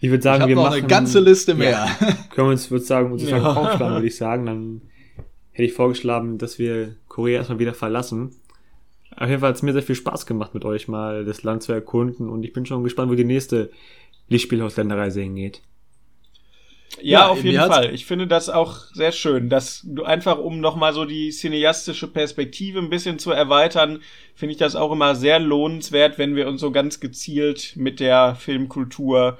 Ich würde sagen, ich wir noch machen eine ganze Liste mehr. Ja, können wir uns, würde sagen, uns ja. aufschlagen, würde ich sagen. Dann hätte ich vorgeschlagen, dass wir Korea erstmal wieder verlassen. Auf jeden Fall hat es mir sehr viel Spaß gemacht, mit euch mal das Land zu erkunden und ich bin schon gespannt, wo die nächste Lichtspielhausländerreise hingeht. Ja, ja auf jeden Fall. Ich finde das auch sehr schön, dass du einfach, um nochmal so die cineastische Perspektive ein bisschen zu erweitern, finde ich das auch immer sehr lohnenswert, wenn wir uns so ganz gezielt mit der Filmkultur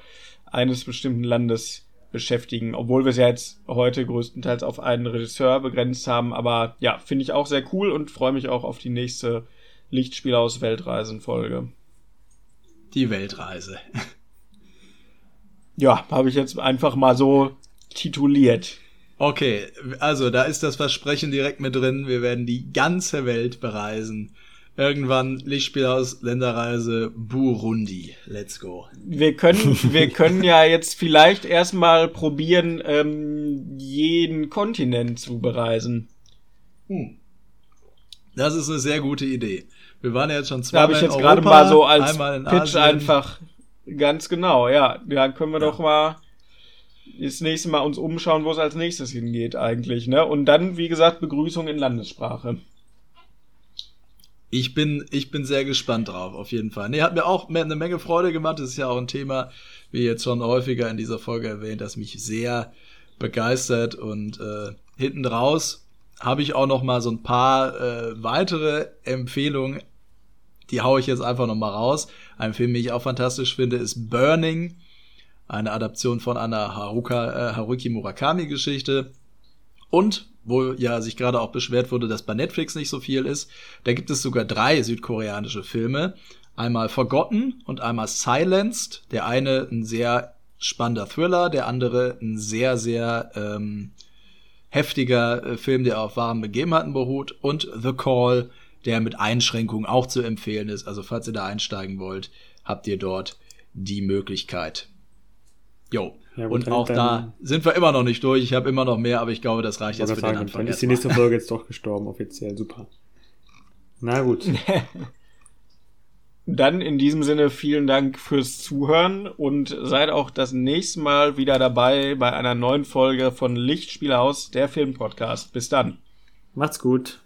eines bestimmten Landes beschäftigen, obwohl wir es ja jetzt heute größtenteils auf einen Regisseur begrenzt haben. Aber ja, finde ich auch sehr cool und freue mich auch auf die nächste Lichtspiel aus Weltreisen-Folge. Die Weltreise. Ja, habe ich jetzt einfach mal so tituliert. Okay, also da ist das Versprechen direkt mit drin. Wir werden die ganze Welt bereisen. Irgendwann Lichtspielhaus, Länderreise, Burundi. Let's go. Wir können, wir können ja jetzt vielleicht erstmal probieren, ähm, jeden Kontinent zu bereisen. Das ist eine sehr gute Idee. Wir waren ja jetzt schon Da zweimal habe ich jetzt gerade mal so als Pitch Asien. einfach ganz genau, ja. Da können wir doch mal das nächste Mal uns umschauen, wo es als nächstes hingeht eigentlich, ne? Und dann, wie gesagt, Begrüßung in Landessprache. Ich bin, ich bin sehr gespannt drauf, auf jeden Fall. Nee, hat mir auch eine Menge Freude gemacht. Das ist ja auch ein Thema, wie jetzt schon häufiger in dieser Folge erwähnt, das mich sehr begeistert. Und äh, hinten raus habe ich auch noch mal so ein paar äh, weitere Empfehlungen. Die haue ich jetzt einfach noch mal raus. Ein Film, den ich auch fantastisch finde, ist Burning. Eine Adaption von einer Haruka, äh, Haruki Murakami Geschichte. Und, wo ja sich gerade auch beschwert wurde, dass bei Netflix nicht so viel ist, da gibt es sogar drei südkoreanische Filme. Einmal Forgotten und einmal Silenced. Der eine ein sehr spannender Thriller, der andere ein sehr, sehr ähm, heftiger äh, Film, der auf wahren Begebenheiten beruht. Und The Call, der mit Einschränkungen auch zu empfehlen ist. Also falls ihr da einsteigen wollt, habt ihr dort die Möglichkeit. Jo. Ja, gut, und auch da sind wir immer noch nicht durch. Ich habe immer noch mehr, aber ich glaube, das reicht jetzt für den sagen, Anfang. dann ist die nächste Folge jetzt doch gestorben, offiziell. Super. Na gut. Dann in diesem Sinne vielen Dank fürs Zuhören und seid auch das nächste Mal wieder dabei bei einer neuen Folge von Lichtspielhaus, der Filmpodcast. Bis dann. Macht's gut.